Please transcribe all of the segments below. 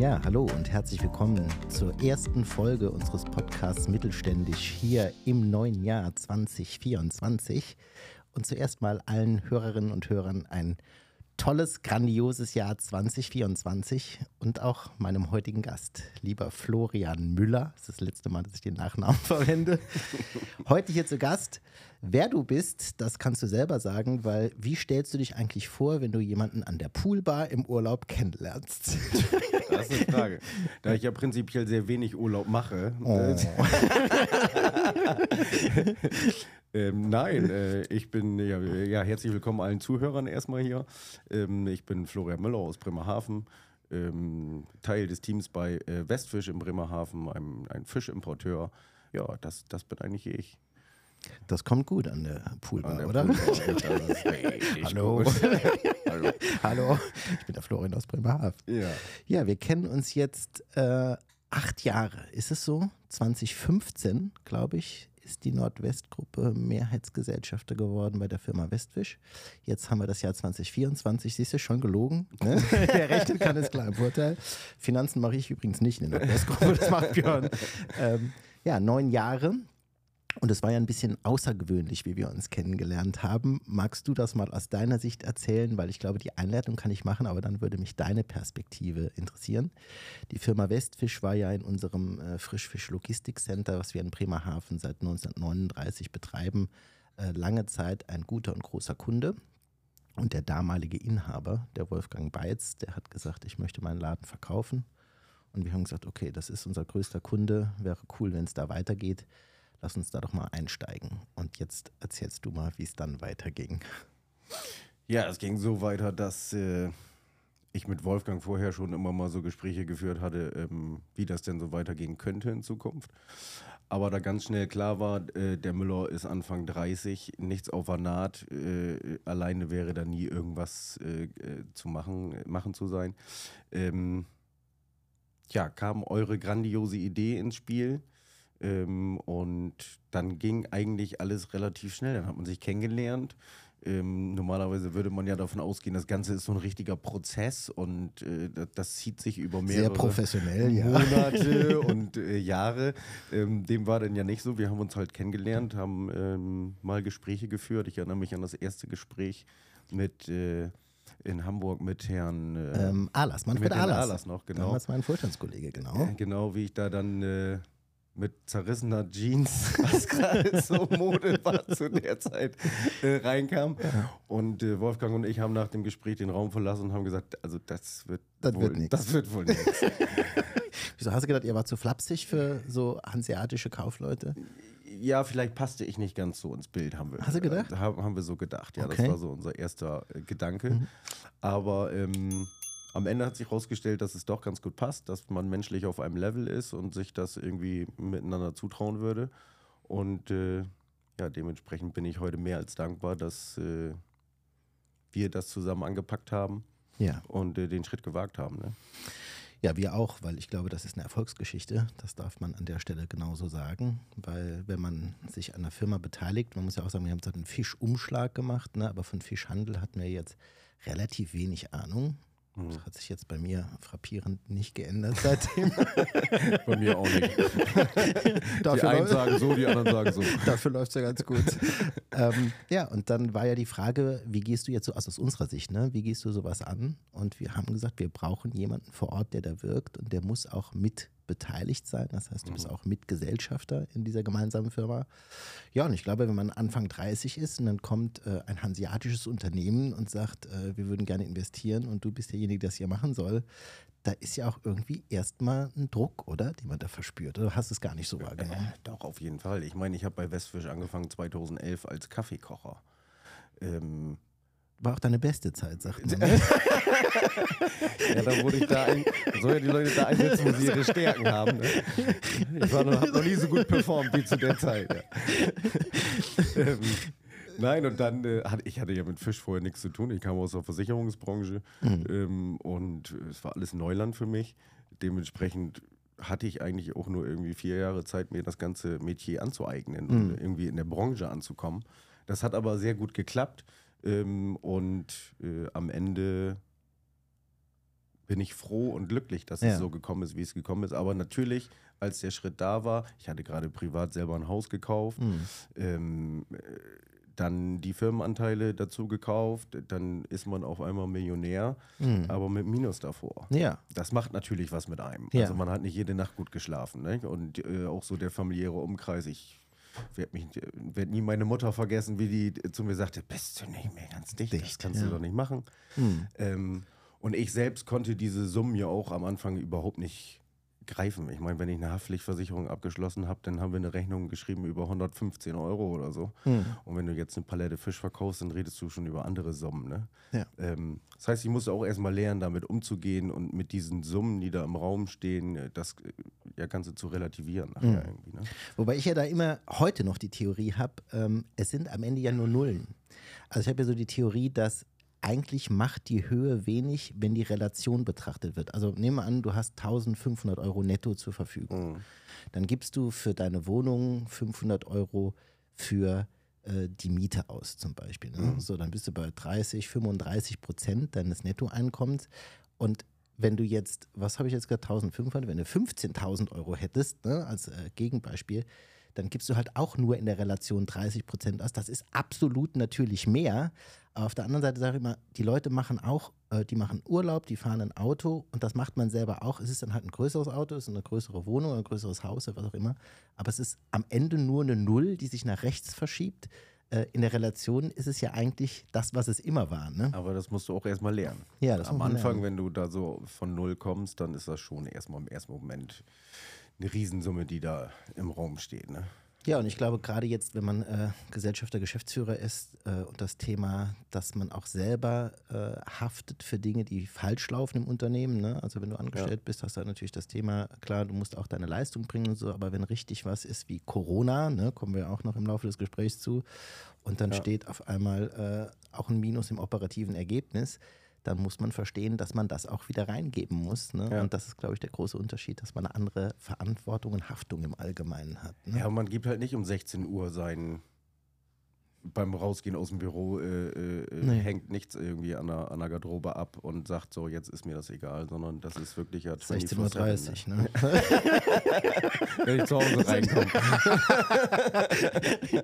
Ja, hallo und herzlich willkommen zur ersten Folge unseres Podcasts Mittelständisch hier im neuen Jahr 2024. Und zuerst mal allen Hörerinnen und Hörern ein tolles, grandioses Jahr 2024 und auch meinem heutigen Gast, lieber Florian Müller. Das ist das letzte Mal, dass ich den Nachnamen verwende. Heute hier zu Gast. Wer du bist, das kannst du selber sagen, weil wie stellst du dich eigentlich vor, wenn du jemanden an der Poolbar im Urlaub kennenlernst? Das ist eine Frage. Da ich ja prinzipiell sehr wenig Urlaub mache. Oh. ähm, nein, äh, ich bin, ja, ja, herzlich willkommen allen Zuhörern erstmal hier. Ähm, ich bin Florian Müller aus Bremerhaven, ähm, Teil des Teams bei äh, Westfisch in Bremerhaven, einem, ein Fischimporteur. Ja, das, das bin eigentlich ich. Das kommt gut an der Poolbar, An der oder? Poolbar. Hallo. Hallo. Hallo, ich bin der Florian aus Bremerhaven. Ja. Ja, wir kennen uns jetzt äh, acht Jahre. Ist es so? 2015, glaube ich, ist die Nordwestgruppe Mehrheitsgesellschafter geworden bei der Firma Westfisch. Jetzt haben wir das Jahr 2024. Siehst du, schon gelogen. Ne? Wer rechnen kann, ist klar im Vorteil. Finanzen mache ich übrigens nicht in der Nordwestgruppe, das macht Björn. Ähm, ja, neun Jahre. Und es war ja ein bisschen außergewöhnlich, wie wir uns kennengelernt haben. Magst du das mal aus deiner Sicht erzählen? Weil ich glaube, die Einleitung kann ich machen, aber dann würde mich deine Perspektive interessieren. Die Firma Westfisch war ja in unserem äh, Frischfisch-Logistikcenter, was wir in Bremerhaven seit 1939 betreiben, äh, lange Zeit ein guter und großer Kunde. Und der damalige Inhaber, der Wolfgang Beitz, der hat gesagt, ich möchte meinen Laden verkaufen. Und wir haben gesagt, okay, das ist unser größter Kunde, wäre cool, wenn es da weitergeht. Lass uns da doch mal einsteigen. Und jetzt erzählst du mal, wie es dann weiterging. Ja, es ging so weiter, dass äh, ich mit Wolfgang vorher schon immer mal so Gespräche geführt hatte, ähm, wie das denn so weitergehen könnte in Zukunft. Aber da ganz schnell klar war, äh, der Müller ist Anfang 30, nichts auf der Naht, äh, alleine wäre da nie irgendwas äh, äh, zu machen, machen zu sein. Ähm, ja, kam eure grandiose Idee ins Spiel. Ähm, und dann ging eigentlich alles relativ schnell. Dann hat man sich kennengelernt. Ähm, normalerweise würde man ja davon ausgehen, das Ganze ist so ein richtiger Prozess und äh, das, das zieht sich über mehrere professionell, ja. Monate und äh, Jahre. Ähm, dem war dann ja nicht so. Wir haben uns halt kennengelernt, haben ähm, mal Gespräche geführt. Ich erinnere mich an das erste Gespräch mit äh, in Hamburg mit Herrn äh, Ähm, Alas, Manfred mit Alas. Alas noch, genau. Damals mein Vorstandskollege, genau. Äh, Genau, wie ich da dann äh, mit zerrissener Jeans, was gerade so Mode war zu der Zeit, äh, reinkam. Und äh, Wolfgang und ich haben nach dem Gespräch den Raum verlassen und haben gesagt, also das wird Das wohl, wird nix. Das wird wohl nichts. Wieso hast du gedacht, ihr wart zu flapsig für so hanseatische Kaufleute? Ja, vielleicht passte ich nicht ganz so ins Bild, haben wir. Hast du gedacht? Äh, haben, haben wir so gedacht, ja. Okay. Mhm. Das war so unser erster äh, Gedanke. Aber ähm, am Ende hat sich herausgestellt, dass es doch ganz gut passt, dass man menschlich auf einem Level ist und sich das irgendwie miteinander zutrauen würde. Und äh, ja, dementsprechend bin ich heute mehr als dankbar, dass äh, wir das zusammen angepackt haben Ja. und äh, den Schritt gewagt haben. Ne? Ja, wir auch, weil ich glaube, das ist eine Erfolgsgeschichte. Das darf man an der Stelle genauso sagen. Weil wenn man sich an einer Firma beteiligt, man muss ja auch sagen, wir haben einen Fischumschlag gemacht, ne? aber von Fischhandel hatten wir jetzt relativ wenig Ahnung. Mhm. Das hat sich jetzt bei mir frappierend nicht geändert seitdem. Bei mir auch nicht. die Dafür einen läu- sagen so, die anderen sagen so. Dafür läuft es ja ganz gut. ähm, ja, und dann war ja die Frage, wie gehst du jetzt so, also aus unserer Sicht, ne, wie gehst du sowas an? Und wir haben gesagt, wir brauchen jemanden vor Ort, der da wirkt und der muss auch mit beteiligt sein. Das heißt, du bist auch Mitgesellschafter in dieser gemeinsamen Firma. Ja, und ich glaube, wenn man Anfang 30 ist und dann kommt äh, ein hanseatisches Unternehmen und sagt, äh, wir würden gerne investieren und du bist derjenige, der das hier machen soll, da ist ja auch irgendwie erstmal ein Druck, oder? Den man da verspürt. Oder hast du es gar nicht so wahrgenommen? Äh, doch, auf jeden Fall. Ich meine, ich habe bei Westfisch angefangen 2011 als Kaffeekocher. Ähm, War auch deine beste Zeit, sagt man. ja, da wurde ich da ein, soll ja die Leute da einsetzen, wo sie ihre Stärken haben. Ne? Ich habe noch nie so gut performt wie zu der Zeit. Ja. ähm, nein, und dann, äh, hatte, ich hatte ja mit Fisch vorher nichts zu tun. Ich kam aus der Versicherungsbranche ähm, und es war alles Neuland für mich. Dementsprechend hatte ich eigentlich auch nur irgendwie vier Jahre Zeit, mir das ganze Metier anzueignen und irgendwie in der Branche anzukommen. Das hat aber sehr gut geklappt ähm, und äh, am Ende bin ich froh und glücklich, dass Ja. es so gekommen ist, wie es gekommen ist. Aber natürlich, als der Schritt da war, ich hatte gerade privat selber ein Haus gekauft, Mhm. ähm, äh, dann die Firmenanteile dazu gekauft, dann ist man auf einmal Millionär, aber mit Minus davor. Mhm. Ja. Das macht natürlich was mit einem. Ja. Also man hat nicht jede Nacht gut geschlafen. Ne? Und äh, auch so der familiäre Umkreis. Ich werde werd nie meine Mutter vergessen, wie die zu mir sagte, bist du nicht mehr ganz dicht, das Dicht, kannst ja. du doch nicht machen. Ähm, und ich selbst konnte diese Summen ja auch am Anfang überhaupt nicht greifen. Ich meine, wenn ich eine Haftpflichtversicherung abgeschlossen habe, dann haben wir eine Rechnung geschrieben über 115 Euro oder so. Und wenn du jetzt eine Palette Fisch verkaufst, dann redest du schon über andere Summen. Ne? Ja. Ähm, das heißt, ich musste auch erstmal lernen, damit umzugehen und mit diesen Summen, die da im Raum stehen, äh, das äh, ja, Ganze zu relativieren nachher irgendwie. Ne? Wobei ich ja da immer heute noch die Theorie habe, ähm, es sind am Ende ja nur Nullen. Also ich habe ja so die Theorie, dass eigentlich macht die Höhe wenig, wenn die Relation betrachtet wird. Also nehmen wir an, du hast 1500 Euro netto zur Verfügung. Dann gibst du für deine Wohnung 500 Euro für äh, die Miete aus zum Beispiel. Ne? So, dann bist du bei 30, 35 Prozent deines Nettoeinkommens. Und wenn du jetzt, was habe ich jetzt gesagt, 1500, wenn du 15.000 Euro hättest, ne, als äh, Gegenbeispiel, dann gibst du halt auch nur in der Relation 30 Prozent aus. Das ist absolut natürlich mehr. Aber auf der anderen Seite sage ich immer, die Leute machen auch, äh, die machen Urlaub, die fahren ein Auto und das macht man selber auch. Es ist dann halt ein größeres Auto, es ist eine größere Wohnung, ein größeres Haus oder was auch immer. Aber es ist am Ende nur eine Null, die sich nach rechts verschiebt. Äh, in der Relation ist es ja eigentlich das, was es immer war. Ne? Aber das musst du auch erstmal lernen. Ja, das Am Anfang, lernen. wenn du da so von Null kommst, dann ist das schon erstmal im ersten Moment eine Riesensumme, die da im Raum steht. Ne? Ja, und ich glaube, gerade jetzt, wenn man äh, Gesellschafter, Geschäftsführer ist äh, und das Thema, dass man auch selber äh, haftet für Dinge, die falsch laufen im Unternehmen. Ne? Also wenn du angestellt bist, hast du natürlich das Thema, klar, du musst auch deine Leistung bringen und so, aber wenn richtig was ist wie Corona, ne, kommen wir auch noch im Laufe des Gesprächs zu, und dann steht auf einmal äh, auch ein Minus im operativen Ergebnis, dann muss man verstehen, dass man das auch wieder reingeben muss. Ne? Ja. Und das ist, glaube ich, der große Unterschied, dass man eine andere Verantwortung und Haftung im Allgemeinen hat. Ne? Ja, und man gibt halt nicht um 16 Uhr sein, beim Rausgehen aus dem Büro äh, äh, Nee. hängt nichts irgendwie an der, an der Garderobe ab und sagt so, jetzt ist mir das egal, sondern das ist wirklich ja 16.30 24/7, Uhr, ne? Wenn ich zu Hause reinkomme.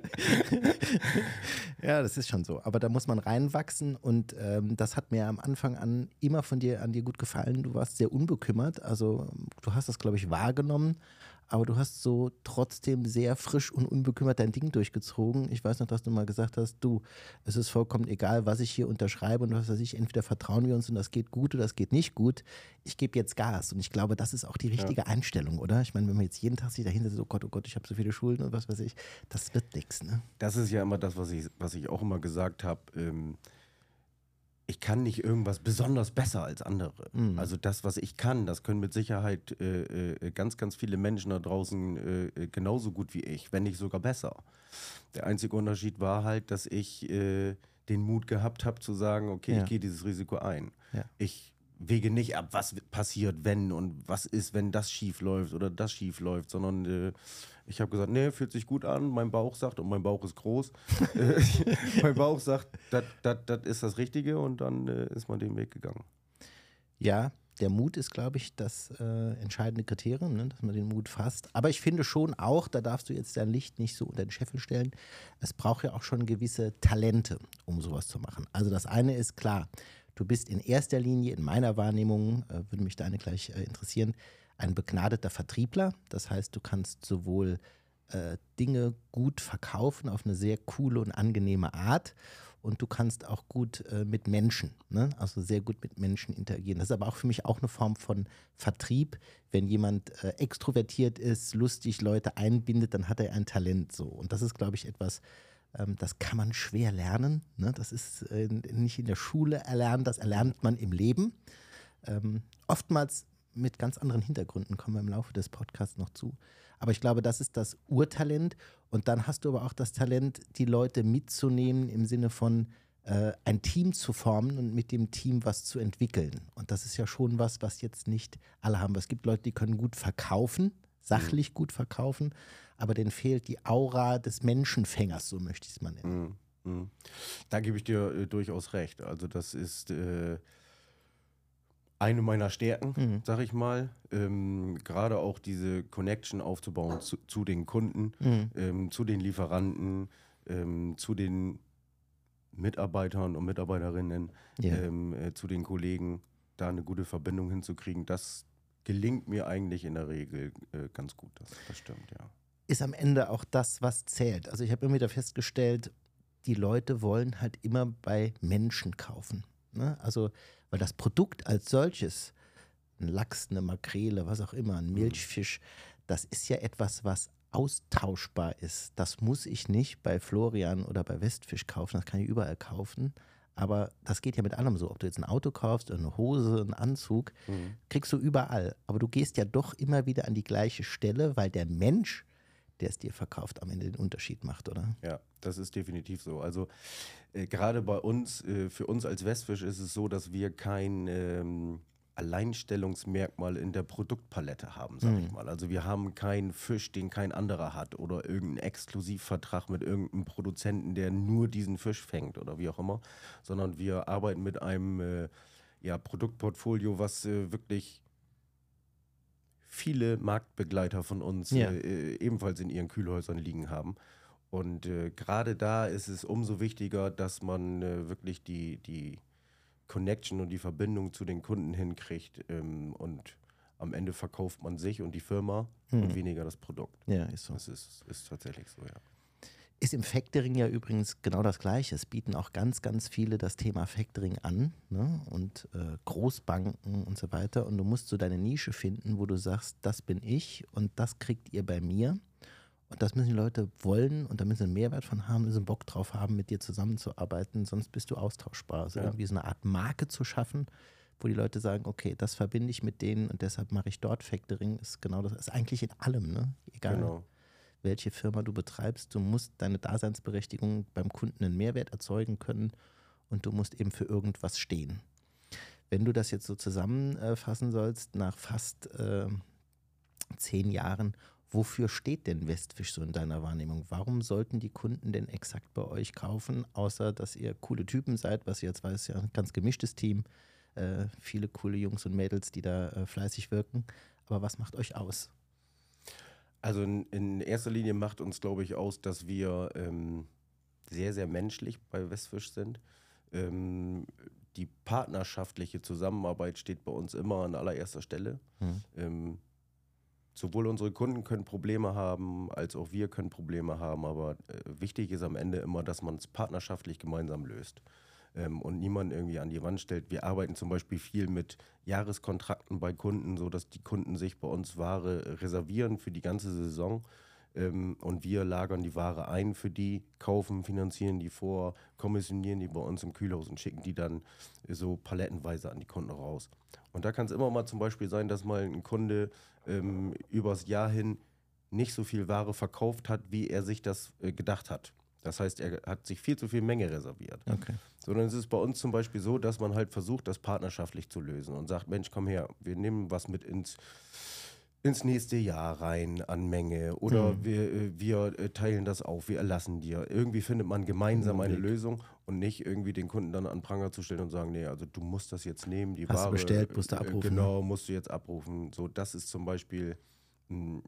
Ja, das ist schon so. Aber da muss man reinwachsen und ähm, das hat mir am Anfang an immer von dir an dir gut gefallen. Du warst sehr unbekümmert. Also du hast das, glaube ich, wahrgenommen, aber du hast so trotzdem sehr frisch und unbekümmert dein Ding durchgezogen. Ich weiß noch, dass du mal gesagt hast, du, es ist vollkommen egal, was ich hier unterschreibe und was weiß ich, entweder vertrauen wir uns und das geht gut oder das geht nicht gut. Ich gebe jetzt Gas und ich glaube, das ist auch die richtige Einstellung, oder? Ich meine, wenn man jetzt jeden Tag sich dahinter so, oh Gott, oh Gott, ich habe so viele Schulden und was weiß ich, das wird nichts, ne? Das ist ja immer das, was ich, was ich auch immer gesagt habe. Ähm, ich kann nicht irgendwas besonders besser als andere. Mhm. Also das, was ich kann, das können mit Sicherheit äh, äh, ganz, ganz viele Menschen da draußen äh, äh, genauso gut wie ich, wenn nicht sogar besser. Der einzige Unterschied war halt, dass ich äh, den Mut gehabt habe zu sagen, okay, Ja. ich gehe dieses Risiko ein. Ja. Ich wege nicht ab, was passiert, wenn und was ist, wenn das schief läuft oder das schief läuft, sondern ich habe gesagt, nee, fühlt sich gut an, mein Bauch sagt, und mein Bauch ist groß, mein Bauch sagt, das ist das Richtige und dann äh, ist man den Weg gegangen. Ja, der Mut ist, glaube ich, das äh, entscheidende Kriterium, ne, dass man den Mut fasst. Aber ich finde schon auch, da darfst du jetzt dein Licht nicht so unter den Scheffel stellen, es braucht ja auch schon gewisse Talente, um sowas zu machen. Also das eine ist klar, du bist in erster Linie, in meiner Wahrnehmung, äh, würde mich deine gleich äh, interessieren, ein begnadeter Vertriebler. Das heißt, du kannst sowohl äh, Dinge gut verkaufen auf eine sehr coole und angenehme Art und du kannst auch gut äh, mit Menschen, ne? also sehr gut mit Menschen interagieren. Das ist aber auch für mich auch eine Form von Vertrieb. Wenn jemand äh, extrovertiert ist, lustig Leute einbindet, dann hat er ein Talent so. Und das ist, glaube ich, etwas, ähm, das kann man schwer lernen. Ne? Das ist äh, nicht in der Schule erlernen, das erlernt man im Leben. Ähm, oftmals mit ganz anderen Hintergründen kommen wir im Laufe des Podcasts noch zu. Aber ich glaube, das ist das Urtalent. Und dann hast du aber auch das Talent, die Leute mitzunehmen im Sinne von äh, ein Team zu formen und mit dem Team was zu entwickeln. Und das ist ja schon was, was jetzt nicht alle haben. Es gibt Leute, die können gut verkaufen, sachlich gut verkaufen, aber denen fehlt die Aura des Menschenfängers, so möchte ich es mal nennen. Mhm. Mhm. Da gebe ich dir äh, durchaus recht. Also das ist äh, eine meiner Stärken, mhm. sag ich mal. Ähm, Gerade auch diese Connection aufzubauen zu, zu den Kunden, mhm. ähm, zu den Lieferanten, ähm, zu den Mitarbeitern und Mitarbeiterinnen, yeah. Ähm, äh, zu den Kollegen, da eine gute Verbindung hinzukriegen. Das gelingt mir eigentlich in der Regel äh, ganz gut. Das, das stimmt, ja. Ist am Ende auch das, was zählt. Also ich habe immer wieder festgestellt, die Leute wollen halt immer bei Menschen kaufen. Ne? Also, weil das Produkt als solches, ein Lachs, eine Makrele, was auch immer, ein mhm. Milchfisch, das ist ja etwas, was austauschbar ist. Das muss ich nicht bei Florian oder bei Westfisch kaufen, das kann ich überall kaufen. Aber das geht ja mit allem so. Ob du jetzt ein Auto kaufst, eine Hose, einen Anzug, mhm. kriegst du überall. Aber du gehst ja doch immer wieder an die gleiche Stelle, weil der Mensch, der es dir verkauft, am Ende den Unterschied macht, oder? Ja, das ist definitiv so. Also äh, gerade bei uns, äh, für uns als Westfisch ist es so, dass wir kein ähm, Alleinstellungsmerkmal in der Produktpalette haben, sag mhm. ich mal. Also wir haben keinen Fisch, den kein anderer hat oder irgendeinen Exklusivvertrag mit irgendeinem Produzenten, der nur diesen Fisch fängt oder wie auch immer, sondern wir arbeiten mit einem äh, ja, Produktportfolio, was äh, wirklich viele Marktbegleiter von uns ja. äh, ebenfalls in ihren Kühlhäusern liegen haben. Und äh, gerade da ist es umso wichtiger, dass man äh, wirklich die, die Connection und die Verbindung zu den Kunden hinkriegt. Ähm, und am Ende verkauft man sich und die Firma hm. und weniger das Produkt. Ja, ist so. Das ist, ist tatsächlich so, ja. Ist im Factoring ja übrigens genau das Gleiche. Es bieten auch ganz, ganz viele das Thema Factoring an ne? und äh, Großbanken und so weiter. Und du musst so deine Nische finden, wo du sagst, das bin ich und das kriegt ihr bei mir. Und das müssen die Leute wollen und da müssen sie einen Mehrwert von haben, müssen Bock drauf haben, mit dir zusammenzuarbeiten, sonst bist du austauschbar. Also ja. irgendwie so eine Art Marke zu schaffen, wo die Leute sagen, okay, das verbinde ich mit denen und deshalb mache ich dort Factoring, ist genau das, ist eigentlich in allem, ne? Egal genau. Welche Firma du betreibst, du musst deine Daseinsberechtigung beim Kunden einen Mehrwert erzeugen können und du musst eben für irgendwas stehen. Wenn du das jetzt so zusammenfassen sollst, nach fast äh, zehn Jahren Wofür steht denn Westfisch so in deiner Wahrnehmung? Warum sollten die Kunden denn exakt bei euch kaufen, außer dass ihr coole Typen seid, was ihr jetzt weiß, ja ein ganz gemischtes Team, äh, viele coole Jungs und Mädels, die da äh, fleißig wirken. Aber was macht euch aus? Also in, in erster Linie macht uns, glaube ich, aus, dass wir ähm, sehr, sehr menschlich bei Westfisch sind. Ähm, die partnerschaftliche Zusammenarbeit steht bei uns immer an allererster Stelle. Mhm. Ähm, sowohl unsere Kunden können Probleme haben, als auch wir können Probleme haben. Aber äh, wichtig ist am Ende immer, dass man es partnerschaftlich gemeinsam löst ähm, und niemand irgendwie an die Wand stellt. Wir arbeiten zum Beispiel viel mit Jahreskontrakten bei Kunden, sodass die Kunden sich bei uns Ware reservieren für die ganze Saison. Ähm, und wir lagern die Ware ein für die, kaufen, finanzieren die vor, kommissionieren die bei uns im Kühlhaus und schicken die dann so palettenweise an die Kunden raus. Und da kann es immer mal zum Beispiel sein, dass mal ein Kunde ähm, übers Jahr hin nicht so viel Ware verkauft hat, wie er sich das äh, gedacht hat. Das heißt, er hat sich viel zu viel Menge reserviert. Okay. Sondern es ist bei uns zum Beispiel so, dass man halt versucht, das partnerschaftlich zu lösen und sagt, Mensch, komm her, wir nehmen was mit ins, ins nächste Jahr rein an Menge oder mhm. wir, äh, wir äh, teilen das auf, wir erlassen dir. Irgendwie findet man gemeinsam eine Lösung und nicht irgendwie den Kunden dann an Pranger zu stellen und sagen, nee, also du musst das jetzt nehmen, die Hast Ware. Du bestellt, musst du abrufen. Genau, musst du jetzt abrufen. So, das ist zum Beispiel mh,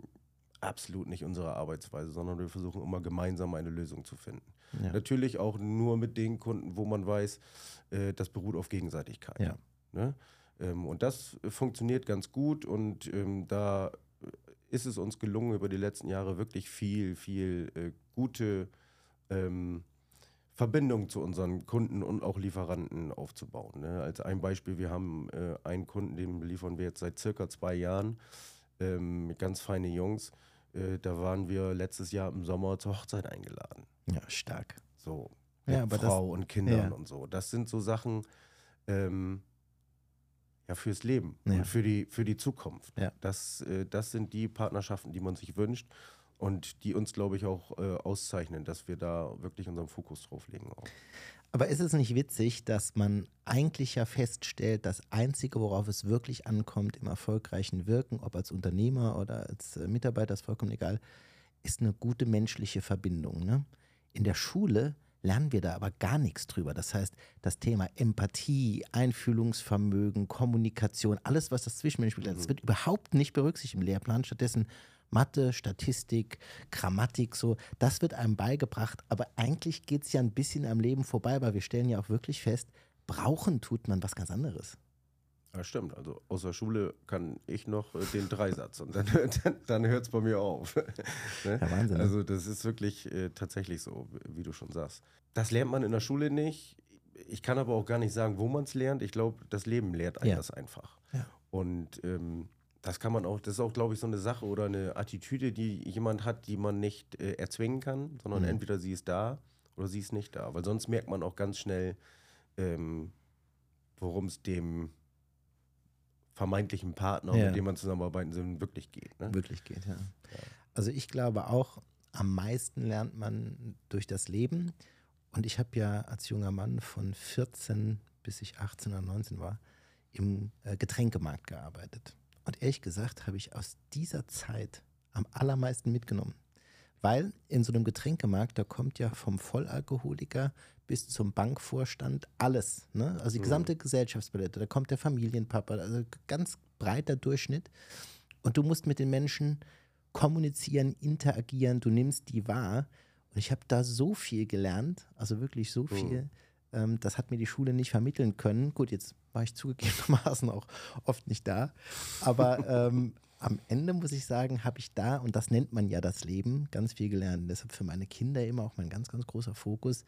absolut nicht unsere Arbeitsweise, sondern wir versuchen immer gemeinsam eine Lösung zu finden. Ja. Natürlich auch nur mit den Kunden, wo man weiß, äh, das beruht auf Gegenseitigkeit. Ja. Ne? Ähm, und das funktioniert ganz gut und ähm, da ist es uns gelungen, über die letzten Jahre wirklich viel, viel äh, gute ähm, Verbindung zu unseren Kunden und auch Lieferanten aufzubauen. Ne? Als ein Beispiel, wir haben äh, einen Kunden, den liefern wir jetzt seit circa zwei Jahren, ähm, ganz feine Jungs. Äh, da waren wir letztes Jahr im Sommer zur Hochzeit eingeladen. Ja, stark. So, mit ja, Frau das, und Kindern ja. und so. Das sind so Sachen, ähm, ja, fürs Leben ja. und für die, für die Zukunft. Das, äh, das sind die Partnerschaften, die man sich wünscht und die uns, glaube ich, auch äh, auszeichnen, dass wir da wirklich unseren Fokus drauf legen. Auch. Aber ist es nicht witzig, dass man eigentlich ja feststellt, das Einzige, worauf es wirklich ankommt im erfolgreichen Wirken, ob als Unternehmer oder als äh, Mitarbeiter, ist vollkommen egal, ist eine gute menschliche Verbindung. Ne? In der Schule lernen wir da aber gar nichts drüber. Das heißt, das Thema Empathie, Einfühlungsvermögen, Kommunikation, alles, was das Zwischenmenschliche, mhm. das wird überhaupt nicht berücksichtigt im Lehrplan. Stattdessen Mathe, Statistik, Grammatik, so, das wird einem beigebracht. Aber eigentlich geht es ja ein bisschen am Leben vorbei, weil wir stellen ja auch wirklich fest, brauchen tut man was ganz anderes. Ja, stimmt. Also außer Schule kann ich noch äh, den Dreisatz und dann, dann, dann hört es bei mir auf. ne? ja, Wahnsinn. Ne? Also das ist wirklich äh, tatsächlich so, wie du schon sagst. Das lernt man in der Schule nicht. Ich kann aber auch gar nicht sagen, wo man es lernt. Ich glaube, das Leben lehrt einem ja. das einfach. Ja. Und ähm, das kann man auch, das ist auch, glaube ich, so eine Sache oder eine Attitüde, die jemand hat, die man nicht äh, erzwingen kann, sondern mhm. entweder sie ist da oder sie ist nicht da. Weil sonst merkt man auch ganz schnell, ähm, worum es dem vermeintlichen Partner, ja. mit dem man zusammenarbeiten soll, wirklich geht. Ne? Wirklich geht, ja. ja. Also ich glaube auch, am meisten lernt man durch das Leben. Und ich habe ja als junger Mann von 14 bis ich 18 oder 19 war, im äh, Getränkemarkt gearbeitet. Und ehrlich gesagt habe ich aus dieser Zeit am allermeisten mitgenommen. Weil in so einem Getränkemarkt, da kommt ja vom Vollalkoholiker bis zum Bankvorstand alles. Ne? Also die mhm. gesamte mhm. Gesellschaftspalette. Da kommt der Familienpapa, also ganz breiter Durchschnitt. Und du musst mit den Menschen kommunizieren, interagieren, du nimmst die wahr. Und ich habe da so viel gelernt, also wirklich so mhm. viel. Mhm. Ähm, das hat mir die Schule nicht vermitteln können. Gut, jetzt war ich zugegebenermaßen auch oft nicht da. Aber ähm, am Ende muss ich sagen, habe ich da, und das nennt man ja das Leben, ganz viel gelernt. Deshalb für meine Kinder immer auch mein ganz, ganz großer Fokus.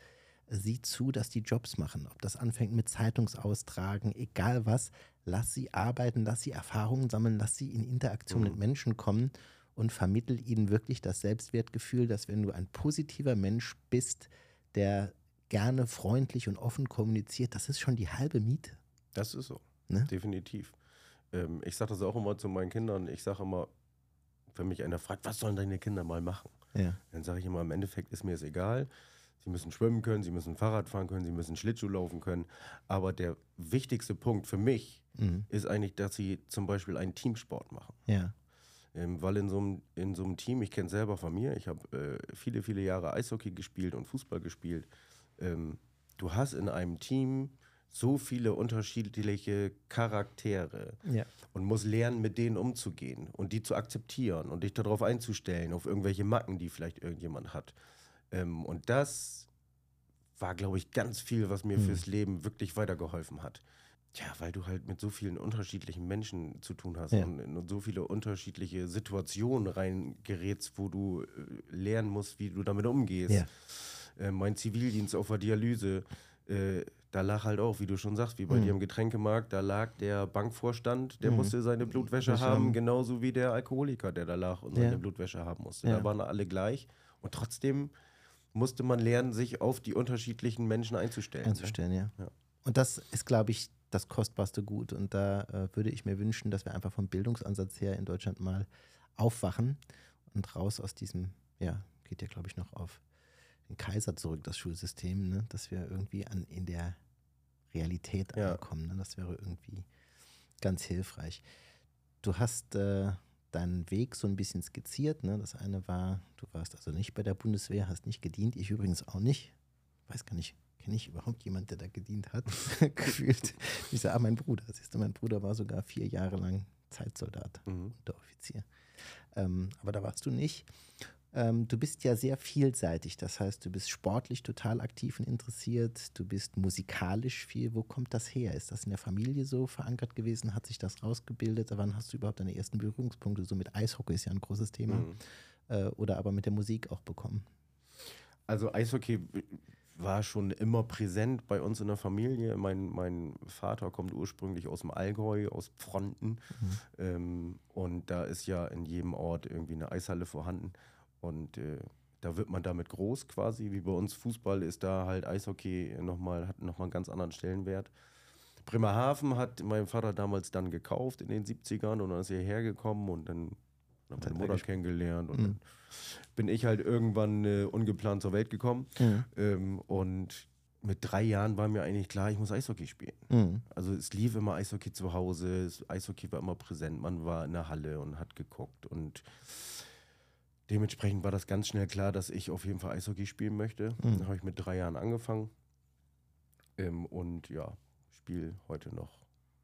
Sieh zu, dass die Jobs machen. Ob das anfängt mit Zeitungsaustragen, egal was, lass sie arbeiten, lass sie Erfahrungen sammeln, lass sie in Interaktion mhm. mit Menschen kommen und vermittel ihnen wirklich das Selbstwertgefühl, dass wenn du ein positiver Mensch bist, der gerne freundlich und offen kommuniziert, das ist schon die halbe Miete. Das ist so. Ne? Definitiv ähm, ich sage das auch immer zu meinen Kindern, ich sage immer, wenn mich einer fragt, was sollen deine Kinder mal machen? Ja. Dann sage ich immer, im Endeffekt ist mir es egal. Sie müssen schwimmen können, sie müssen Fahrrad fahren können, sie müssen Schlittschuh laufen können. Aber der wichtigste Punkt für mich mhm. ist eigentlich, dass sie zum Beispiel einen Teamsport machen. Ja. Ähm, weil in so, einem, in so einem Team, ich kenne es selber von mir, ich habe äh, viele, viele Jahre Eishockey gespielt und Fußball gespielt. Ähm, du hast in einem Team so viele unterschiedliche Charaktere ja. und muss lernen, mit denen umzugehen und die zu akzeptieren und dich darauf einzustellen, auf irgendwelche Macken, die vielleicht irgendjemand hat. Ähm, und das war, glaube ich, ganz viel, was mir mhm. fürs Leben wirklich weitergeholfen hat. Ja, weil du halt mit so vielen unterschiedlichen Menschen zu tun hast ja. und in so viele unterschiedliche Situationen reingerätst, wo du äh, lernen musst, wie du damit umgehst. Ja. Äh, mein Zivildienst auf der Dialyse, äh, da lag halt auch, wie du schon sagst, wie bei mhm. dir im Getränkemarkt, da lag der Bankvorstand, der mhm. musste seine Blutwäsche haben, haben, genauso wie der Alkoholiker, der da lag und ja. seine Blutwäsche haben musste. Ja. Da waren alle gleich. Und trotzdem musste man lernen, sich auf die unterschiedlichen Menschen einzustellen. Ne? Einzustellen, ja. ja. Und das ist, glaube ich, das kostbarste Gut. Und da äh, würde ich mir wünschen, dass wir einfach vom Bildungsansatz her in Deutschland mal aufwachen und raus aus diesem, ja, geht ja, glaube ich, noch auf den Kaiser zurück, das Schulsystem, ne? dass wir irgendwie an, in der Realität ja. ankommen. Ne? Das wäre irgendwie ganz hilfreich. Du hast äh, deinen Weg so ein bisschen skizziert. Ne? Das eine war, du warst also nicht bei der Bundeswehr, hast nicht gedient. Ich übrigens auch nicht. Weiß gar nicht, kenne ich überhaupt jemanden, der da gedient hat? Gefühlt. Ich sage, ah, mein Bruder. Siehst du, mein Bruder war sogar vier Jahre lang Zeitsoldat, mhm. Unteroffizier. Ähm, aber da warst du nicht. Ähm, du bist ja sehr vielseitig, das heißt, du bist sportlich total aktiv und interessiert, du bist musikalisch viel. Wo kommt das her? Ist das in der Familie so verankert gewesen? Hat sich das rausgebildet? Wann hast du überhaupt deine ersten Berührungspunkte? So mit Eishockey ist ja ein großes Thema. Mhm. Äh, oder aber mit der Musik auch bekommen? Also Eishockey war schon immer präsent bei uns in der Familie. Mein, mein Vater kommt ursprünglich aus dem Allgäu, aus Fronten. Mhm. Ähm, und da ist ja in jedem Ort irgendwie eine Eishalle vorhanden. Und äh, da wird man damit groß quasi, wie bei uns Fußball ist da halt Eishockey nochmal, hat nochmal einen ganz anderen Stellenwert. Bremerhaven hat mein Vater damals dann gekauft in den 70ern und dann ist er hergekommen und dann hat meine Mutter kennengelernt und mhm. dann bin ich halt irgendwann äh, ungeplant zur Welt gekommen. Mhm. Ähm, und mit drei Jahren war mir eigentlich klar, ich muss Eishockey spielen. Mhm. Also es lief immer Eishockey zu Hause, Eishockey war immer präsent, man war in der Halle und hat geguckt und dementsprechend war das ganz schnell klar, dass ich auf jeden Fall Eishockey spielen möchte. Mhm. Dann habe ich mit drei Jahren angefangen. Ähm, und ja, spiele heute noch.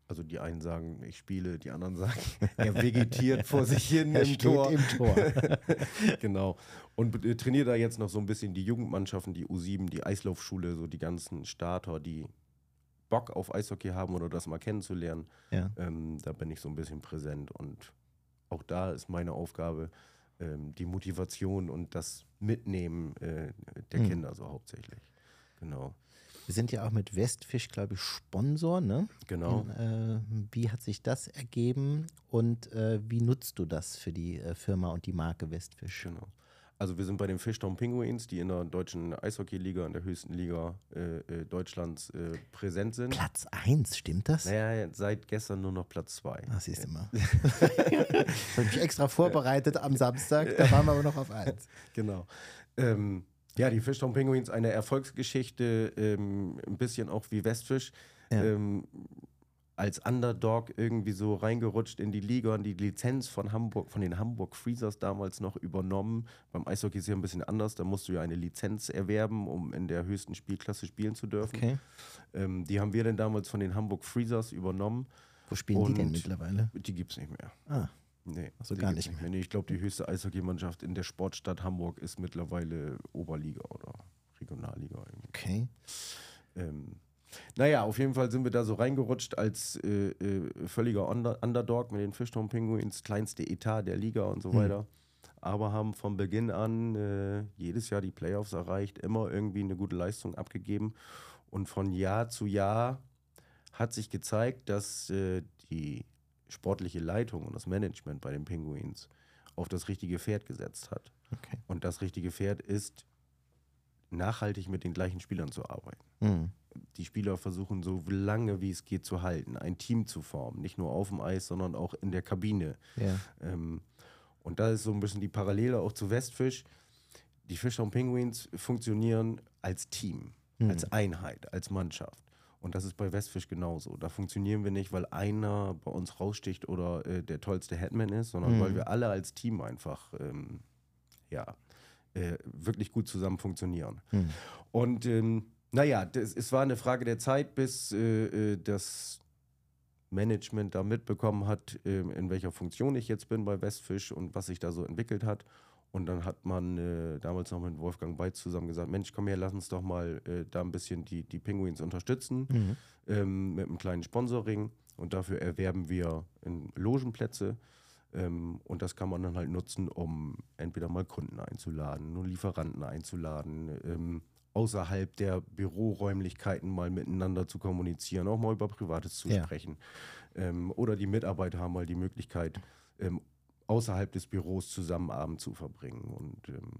Also die einen sagen, ich spiele, die anderen sagen, er vegetiert vor sich hin Er im Tor. im Tor. genau. Und äh, trainiere da jetzt noch so ein bisschen die Jugendmannschaften, die U7, die Eislaufschule, so die ganzen Starter, die Bock auf Eishockey haben oder das mal kennenzulernen. ja. Ähm, da bin ich so ein bisschen präsent und auch da ist meine Aufgabe, ähm, die Motivation und das Mitnehmen äh, der Mhm. Kinder so hauptsächlich. Genau. Wir sind ja auch mit Westfisch, glaube ich, Sponsor, ne? Genau. Äh, wie hat sich das ergeben und äh, wie nutzt du das für die äh, Firma und die Marke Westfisch? Genau. Also wir sind bei den Fishtown Penguins, die in der deutschen Eishockeyliga, in der höchsten Liga äh, äh, Deutschlands äh, präsent sind. Platz 1, stimmt das? Naja, seit gestern nur noch Platz zwei. Ach, siehst du mal. ich habe mich extra vorbereitet am Samstag, da waren wir aber noch auf 1. Genau. Ähm, ja, die Fishtown Penguins, eine Erfolgsgeschichte, ähm, ein bisschen auch wie Westfisch. Ja. Ähm, als Underdog irgendwie so reingerutscht in die Liga und die Lizenz von Hamburg, von den Hamburg Freezers damals noch übernommen. Beim Eishockey ist ja ein bisschen anders, da musst du ja eine Lizenz erwerben, um in der höchsten Spielklasse spielen zu dürfen. Okay. Ähm, die haben wir dann damals von den Hamburg Freezers übernommen. Wo spielen die denn Und- mittlerweile? Die gibt es nicht mehr. Ah, Nee, Ach so, die gar nicht mehr. Nee, ich glaube, die höchste Eishockeymannschaft in der Sportstadt Hamburg ist mittlerweile Oberliga oder Regionalliga. irgendwie. okay. Ähm, naja, auf jeden Fall sind wir da so reingerutscht als äh, äh, völliger Under Underdog mit den Fishtown Penguins, kleinste Etat der Liga und so Hm. weiter. Aber haben von Beginn an äh, jedes Jahr die Playoffs erreicht, immer irgendwie eine gute Leistung abgegeben. Und von Jahr zu Jahr hat sich gezeigt, dass äh, die sportliche Leitung und das Management bei den Penguins auf das richtige Pferd gesetzt hat. okay. Und das richtige Pferd ist, nachhaltig mit den gleichen Spielern zu arbeiten Hm. Die Spieler versuchen, so lange wie es geht zu halten, ein Team zu formen. Nicht nur auf dem Eis, sondern auch in der Kabine. Ja. Ähm, und da ist so ein bisschen die Parallele auch zu Westfisch. Die Fishtown Penguins funktionieren als Team, Mhm. als Einheit, als Mannschaft. Und das ist bei Westfisch genauso. Da funktionieren wir nicht, weil einer bei uns raussticht oder äh, der tollste Headman ist, sondern Mhm. weil wir alle als Team einfach ähm, ja, äh, wirklich gut zusammen funktionieren. Hm. Und ähm, naja, das, es war eine Frage der Zeit, bis äh, äh, das Management da mitbekommen hat, ähm, in welcher Funktion ich jetzt bin bei Westfisch und was sich da so entwickelt hat. Und dann hat man äh, damals noch mit Wolfgang Beitz zusammen gesagt, Mensch, komm her, lass uns doch mal äh, da ein bisschen die, die Penguins unterstützen Mhm. ähm, mit einem kleinen Sponsoring. Und dafür erwerben wir in Logenplätze. Ähm, und das kann man dann halt nutzen, um entweder mal Kunden einzuladen und Lieferanten einzuladen, ähm, außerhalb der Büroräumlichkeiten mal miteinander zu kommunizieren, auch mal über Privates zu Ja. sprechen. Ähm, oder die Mitarbeiter haben mal die Möglichkeit, ähm, außerhalb des Büros zusammen Abend zu verbringen. Und ähm,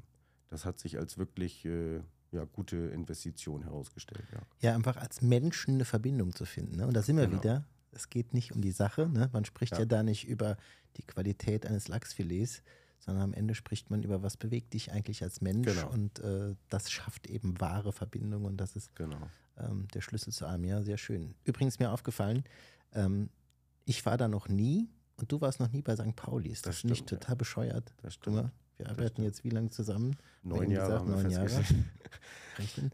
das hat sich als wirklich äh, ja, gute Investition herausgestellt. Ja. Ja, einfach als Menschen eine Verbindung zu finden. Ne? Und da sind wir Genau. wieder. Es geht nicht um die Sache. Ne? Man spricht ja. Ja. da nicht über die Qualität eines Lachsfilets, sondern am Ende spricht man über, was bewegt dich eigentlich als Mensch. Genau. Und äh, das schafft eben wahre Verbindung. Und das ist Genau. ähm, der Schlüssel zu allem. Ja, sehr schön. Übrigens mir aufgefallen, ähm, ich war da noch nie und du warst noch nie bei St. Pauli. Ist das, Das nicht stimmt, ja. total bescheuert? Das stimmt. mal, wir arbeiten jetzt wie lange zusammen? Neun Jahre gesagt, neun Jahre. Rechnen.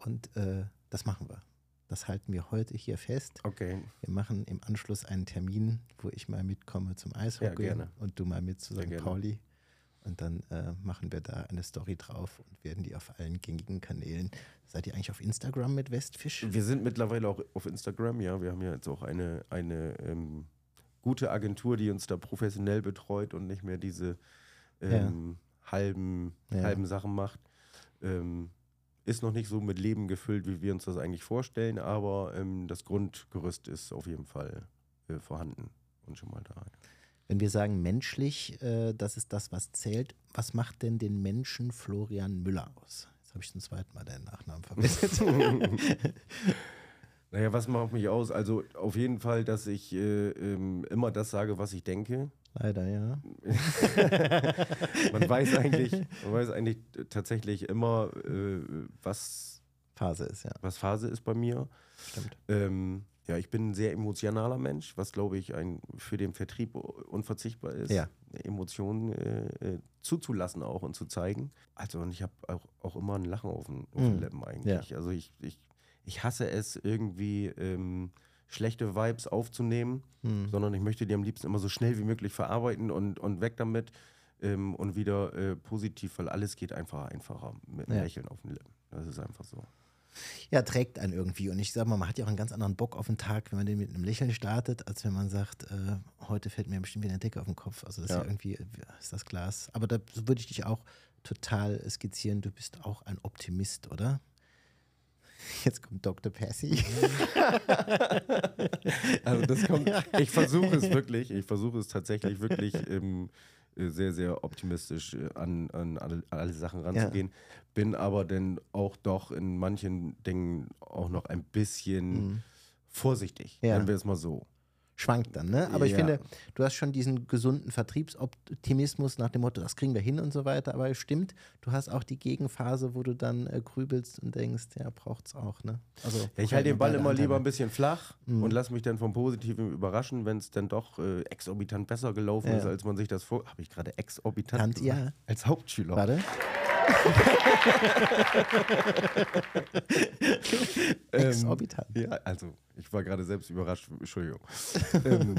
Und äh, das machen wir. Das halten wir heute hier fest. Okay, Wir machen im Anschluss einen Termin, wo ich mal mitkomme zum Eishockey gerne. und du mal mit zu St. Pauli. Und dann äh, machen wir da eine Story drauf und werden die auf allen gängigen Kanälen. Seid ihr eigentlich auf Instagram mit Westfisch? wir sind mittlerweile auch auf Instagram, ja. Wir haben ja jetzt auch eine, eine ähm, gute Agentur, die uns da professionell betreut und nicht mehr diese ähm, halben, Ja. halben Sachen macht. Ähm, ist noch nicht so mit Leben gefüllt, wie wir uns das eigentlich vorstellen, aber ähm, das Grundgerüst ist auf jeden Fall äh, vorhanden und schon mal da. Wenn wir sagen menschlich, äh, das ist das, was zählt, was macht denn den Menschen Florian Müller aus? Jetzt habe ich zum zweiten Mal deinen Nachnamen vergessen. Naja, was macht mich aus? Also auf jeden Fall, dass ich äh, ähm, immer das sage, was ich denke. Leider, ja. Man weiß eigentlich, man weiß eigentlich tatsächlich immer, äh, was, Phase ist, ja. was Phase ist bei mir. Stimmt. Ähm, Ja, ich bin ein sehr emotionaler Mensch, was glaube ich ein, für den Vertrieb unverzichtbar ist. Ja. Emotionen äh, äh, zuzulassen auch und zu zeigen. Also und ich habe auch, auch immer ein Lachen auf den, auf Mhm. den Lippen eigentlich. Also ich, ich, ich hasse es irgendwie ähm, schlechte Vibes aufzunehmen, Hm. sondern ich möchte die am liebsten immer so schnell wie möglich verarbeiten und, und weg damit ähm, und wieder äh, positiv, weil alles geht einfach einfacher mit einem Ja. Lächeln auf den Lippen. Das ist einfach so. Ja, trägt einen irgendwie. Und ich sag mal, man hat ja auch einen ganz anderen Bock auf den Tag, wenn man den mit einem Lächeln startet, als wenn man sagt, äh, heute fällt mir bestimmt wieder eine Decke auf den Kopf. Also das ist Ja. ja irgendwie, äh, ist das Glas. Aber da würde ich dich auch total skizzieren. Du bist auch ein Optimist, oder? Jetzt kommt Dr. Percy. Also das kommt, ich versuche es wirklich, ich versuche es tatsächlich wirklich ähm, äh, sehr, sehr optimistisch äh, an, an alle, alle Sachen ranzugehen. Bin aber dann auch doch in manchen Dingen auch noch ein bisschen vorsichtig, Ja. nennen wir es mal so. Schwankt dann, ne? Aber ich Ja. finde, du hast schon diesen gesunden Vertriebsoptimismus nach dem Motto, das kriegen wir hin und so weiter. Aber es stimmt, du hast auch die Gegenphase, wo du dann äh, grübelst und denkst, ja, braucht's auch, ne? Also, Ja, ich halte den Ball immer lieber ein bisschen flach Mhm. und lasse mich dann vom Positiven überraschen, wenn es dann doch äh, exorbitant besser gelaufen Ja. ist, als man sich das vor. Habe ich gerade exorbitant Tant, ja. Als Hauptschüler. Warte. Ähm, Exorbitant. Ja, also ich war gerade selbst überrascht, Entschuldigung. ähm,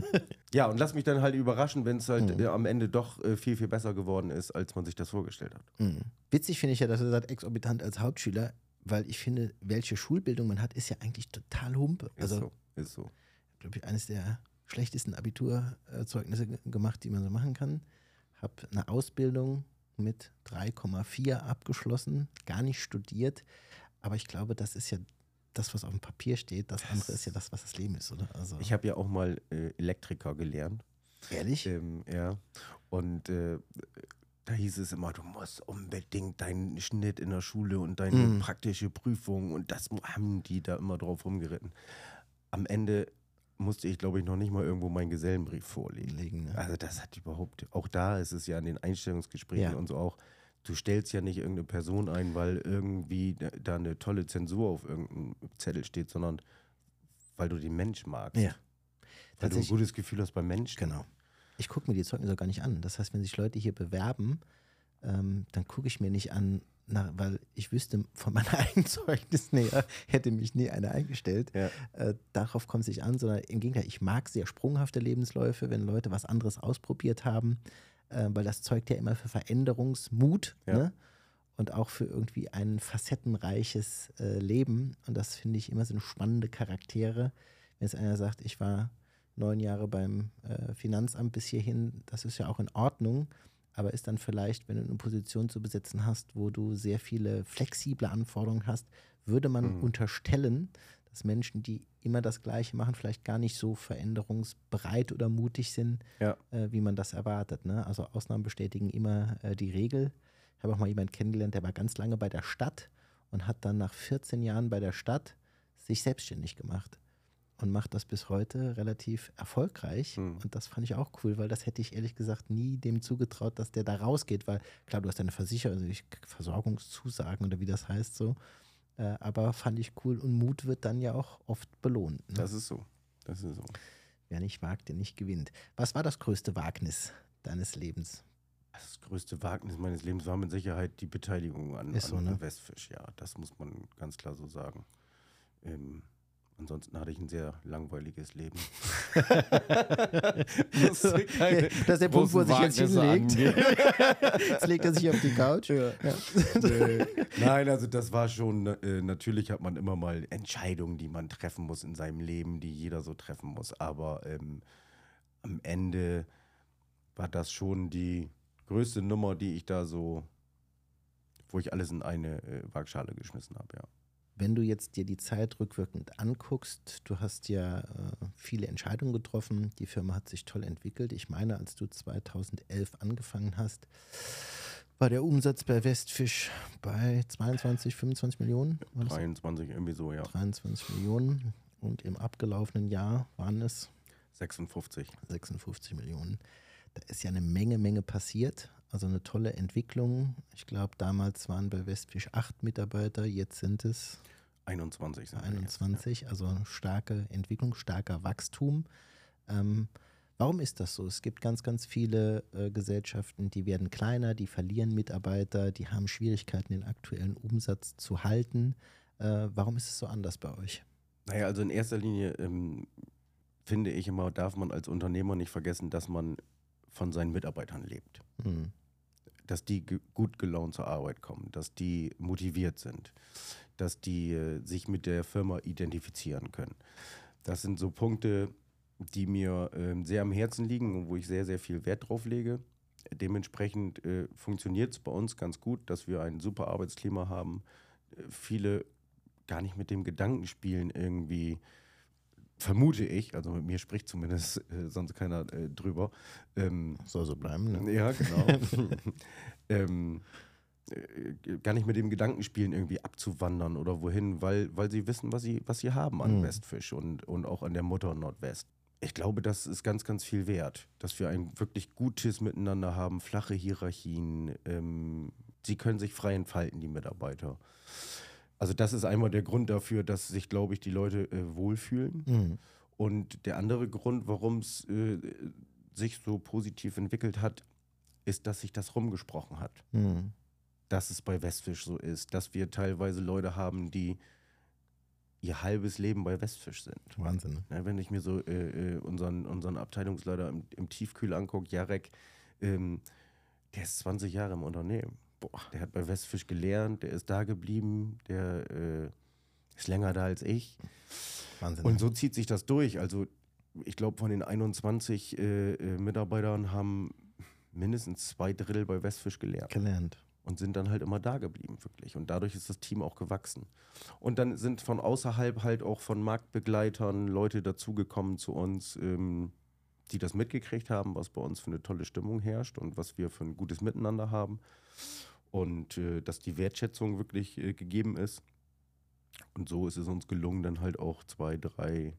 ja, und lass mich dann halt überraschen, wenn es halt Mhm. äh, am Ende doch äh, viel, viel besser geworden ist, als man sich das vorgestellt hat. Mhm. Witzig finde ich ja, dass er sagt, exorbitant als Hauptschüler, weil ich finde, welche Schulbildung man hat, ist ja eigentlich total Humpe. Ist Also, so, ist so. glaube ich, eines der schlechtesten Abiturzeugnisse ge- gemacht, die man so machen kann. Habe eine Ausbildung mit 3,4 abgeschlossen, gar nicht studiert. Aber ich glaube, das ist ja das, was auf dem Papier steht. Das andere ist ja das, was das Leben ist, oder? Also, Ich habe ja auch mal äh, Elektriker gelernt. ehrlich? Ähm, ja. Und äh, da hieß es immer, du musst unbedingt deinen Schnitt in der Schule und deine Mhm. praktische Prüfung und das haben die da immer drauf rumgeritten. Am Ende musste ich, glaube ich, noch nicht mal irgendwo meinen Gesellenbrief vorlegen. Legen, ne? Also das hat überhaupt, auch da ist es ja in den Einstellungsgesprächen Ja. und so auch, du stellst ja nicht irgendeine Person ein, weil irgendwie da eine tolle Zensur auf irgendeinem Zettel steht, sondern weil du den Mensch magst. Ja. Weil du ein gutes Gefühl hast beim Menschen. Genau. Ich gucke mir die Zeugnisse gar nicht an. Das heißt, wenn sich Leute hier bewerben, ähm, dann gucke ich mir nicht an, nach, weil ich wüsste von meinen eigenen Zeugnissen her, hätte mich nie einer eingestellt. Ja. Äh, darauf kommt es nicht an, sondern im Gegenteil, ich mag sehr sprunghafte Lebensläufe, wenn Leute was anderes ausprobiert haben, äh, weil das zeugt ja immer für Veränderungsmut Ja. ne? und auch für irgendwie ein facettenreiches äh, Leben. Und das finde ich immer so spannende Charaktere. Wenn jetzt einer sagt, ich war neun Jahre beim äh, Finanzamt bis hierhin, das ist ja auch in Ordnung, aber ist dann vielleicht, wenn du eine Position zu besetzen hast, wo du sehr viele flexible Anforderungen hast, würde man Mhm. unterstellen, dass Menschen, die immer das Gleiche machen, vielleicht gar nicht so veränderungsbereit oder mutig sind, Ja. äh, wie man das erwartet. Ne? Also Ausnahmen bestätigen immer äh, die Regel. Ich habe auch mal jemanden kennengelernt, der war ganz lange bei der Stadt und hat dann nach 14 Jahren bei der Stadt sich selbstständig gemacht und macht das bis heute relativ erfolgreich. Hm. Und das fand ich auch cool, weil das hätte ich ehrlich gesagt nie dem zugetraut, dass der da rausgeht, weil klar, du hast deine Versicherung, also Versorgungszusagen oder wie das heißt so. Äh, aber fand ich cool und Mut wird dann ja auch oft belohnt. Ne? Das ist so. Das ist so. Wer nicht wagt, der nicht gewinnt. Was war das größte Wagnis deines Lebens? Das größte Wagnis meines Lebens war mit Sicherheit die Beteiligung an, Ist so, an ne? Westfisch. Ja, das muss man ganz klar so sagen. Ähm, ansonsten hatte ich ein sehr langweiliges Leben. Musste keine Das ist der Punkt, wo er sich jetzt hinlegt. Jetzt legt er sich auf die Couch. Ja. Nee. Nein, also das war schon, äh, natürlich hat man immer mal Entscheidungen, die man treffen muss in seinem Leben, die jeder so treffen muss. Aber ähm, am Ende war das schon die größte Nummer, die ich da so, wo ich alles in eine äh, Waagschale geschmissen habe, ja. Wenn du jetzt dir die Zeit rückwirkend anguckst, du hast ja äh, viele Entscheidungen getroffen, die Firma hat sich toll entwickelt. Ich meine, als du 2011 angefangen hast, war der Umsatz bei Westfisch bei 22, 25 Millionen? War das 23 irgendwie so, ja. 23 Millionen und im abgelaufenen Jahr waren es 56. 56 Millionen. Da ist ja eine Menge, Menge passiert. Also eine tolle Entwicklung. Ich glaube, damals waren bei Westfisch acht Mitarbeiter, jetzt sind es 21 sind 21, jetzt, ja. also starke Entwicklung, starker Wachstum. Ähm, warum ist das so? Es gibt ganz, ganz viele äh, Gesellschaften, die werden kleiner, die verlieren Mitarbeiter, die haben Schwierigkeiten, den aktuellen Umsatz zu halten. Äh, warum ist es so anders bei euch? Naja, also in erster Linie ähm, finde ich immer, darf man als Unternehmer nicht vergessen, dass man von seinen Mitarbeitern lebt. Mhm. Dass die gut gelaunt zur Arbeit kommen, dass die motiviert sind, dass die äh, sich mit der Firma identifizieren können. Das sind so Punkte, die mir äh, sehr am Herzen liegen und wo ich sehr, sehr viel Wert drauf lege. Dementsprechend äh, funktioniert es bei uns ganz gut, dass wir ein super Arbeitsklima haben. Äh, viele gar nicht mit dem Gedanken spielen, irgendwie, vermute ich, also mit mir spricht zumindest äh, sonst keiner äh, drüber. Ähm, Soll so bleiben, ne? Ja, genau. ähm, äh, gar nicht mit dem Gedanken spielen, irgendwie abzuwandern oder wohin, weil, weil sie wissen, was sie, was sie haben an mhm. Westfisch und, und auch an der Mutter Nordwest. Ich glaube, das ist ganz, ganz viel wert, dass wir ein wirklich gutes Miteinander haben, flache Hierarchien. Ähm, sie können sich frei entfalten, die Mitarbeiter. Also das ist einmal der Grund dafür, dass sich, glaube ich, die Leute äh, wohlfühlen. Mhm. Und der andere Grund, warum es äh, sich so positiv entwickelt hat, ist, dass sich das rumgesprochen hat. Mhm. Dass es bei Westfisch so ist, dass wir teilweise Leute haben, die ihr halbes Leben bei Westfisch sind. Wahnsinn. Ne? Ja, wenn ich mir so äh, äh unseren, unseren Abteilungsleiter im, im Tiefkühl angucke, Jarek, ähm, der ist 20 Jahre im Unternehmen. Boah, der hat bei Westfisch gelernt, der ist da geblieben, der äh, ist länger da als ich. Wahnsinn. Und so zieht sich das durch. Also ich glaube, von den 21 äh, äh, Mitarbeitern haben mindestens zwei Drittel bei Westfisch gelernt. Gelernt. Und sind dann halt immer da geblieben, wirklich. Und dadurch ist das Team auch gewachsen. Und dann sind von außerhalb halt auch von Marktbegleitern Leute dazugekommen zu uns, ähm, die das mitgekriegt haben, was bei uns für eine tolle Stimmung herrscht und was wir für ein gutes Miteinander haben und äh, dass die Wertschätzung wirklich äh, gegeben ist. Und so ist es uns gelungen, dann halt auch zwei, drei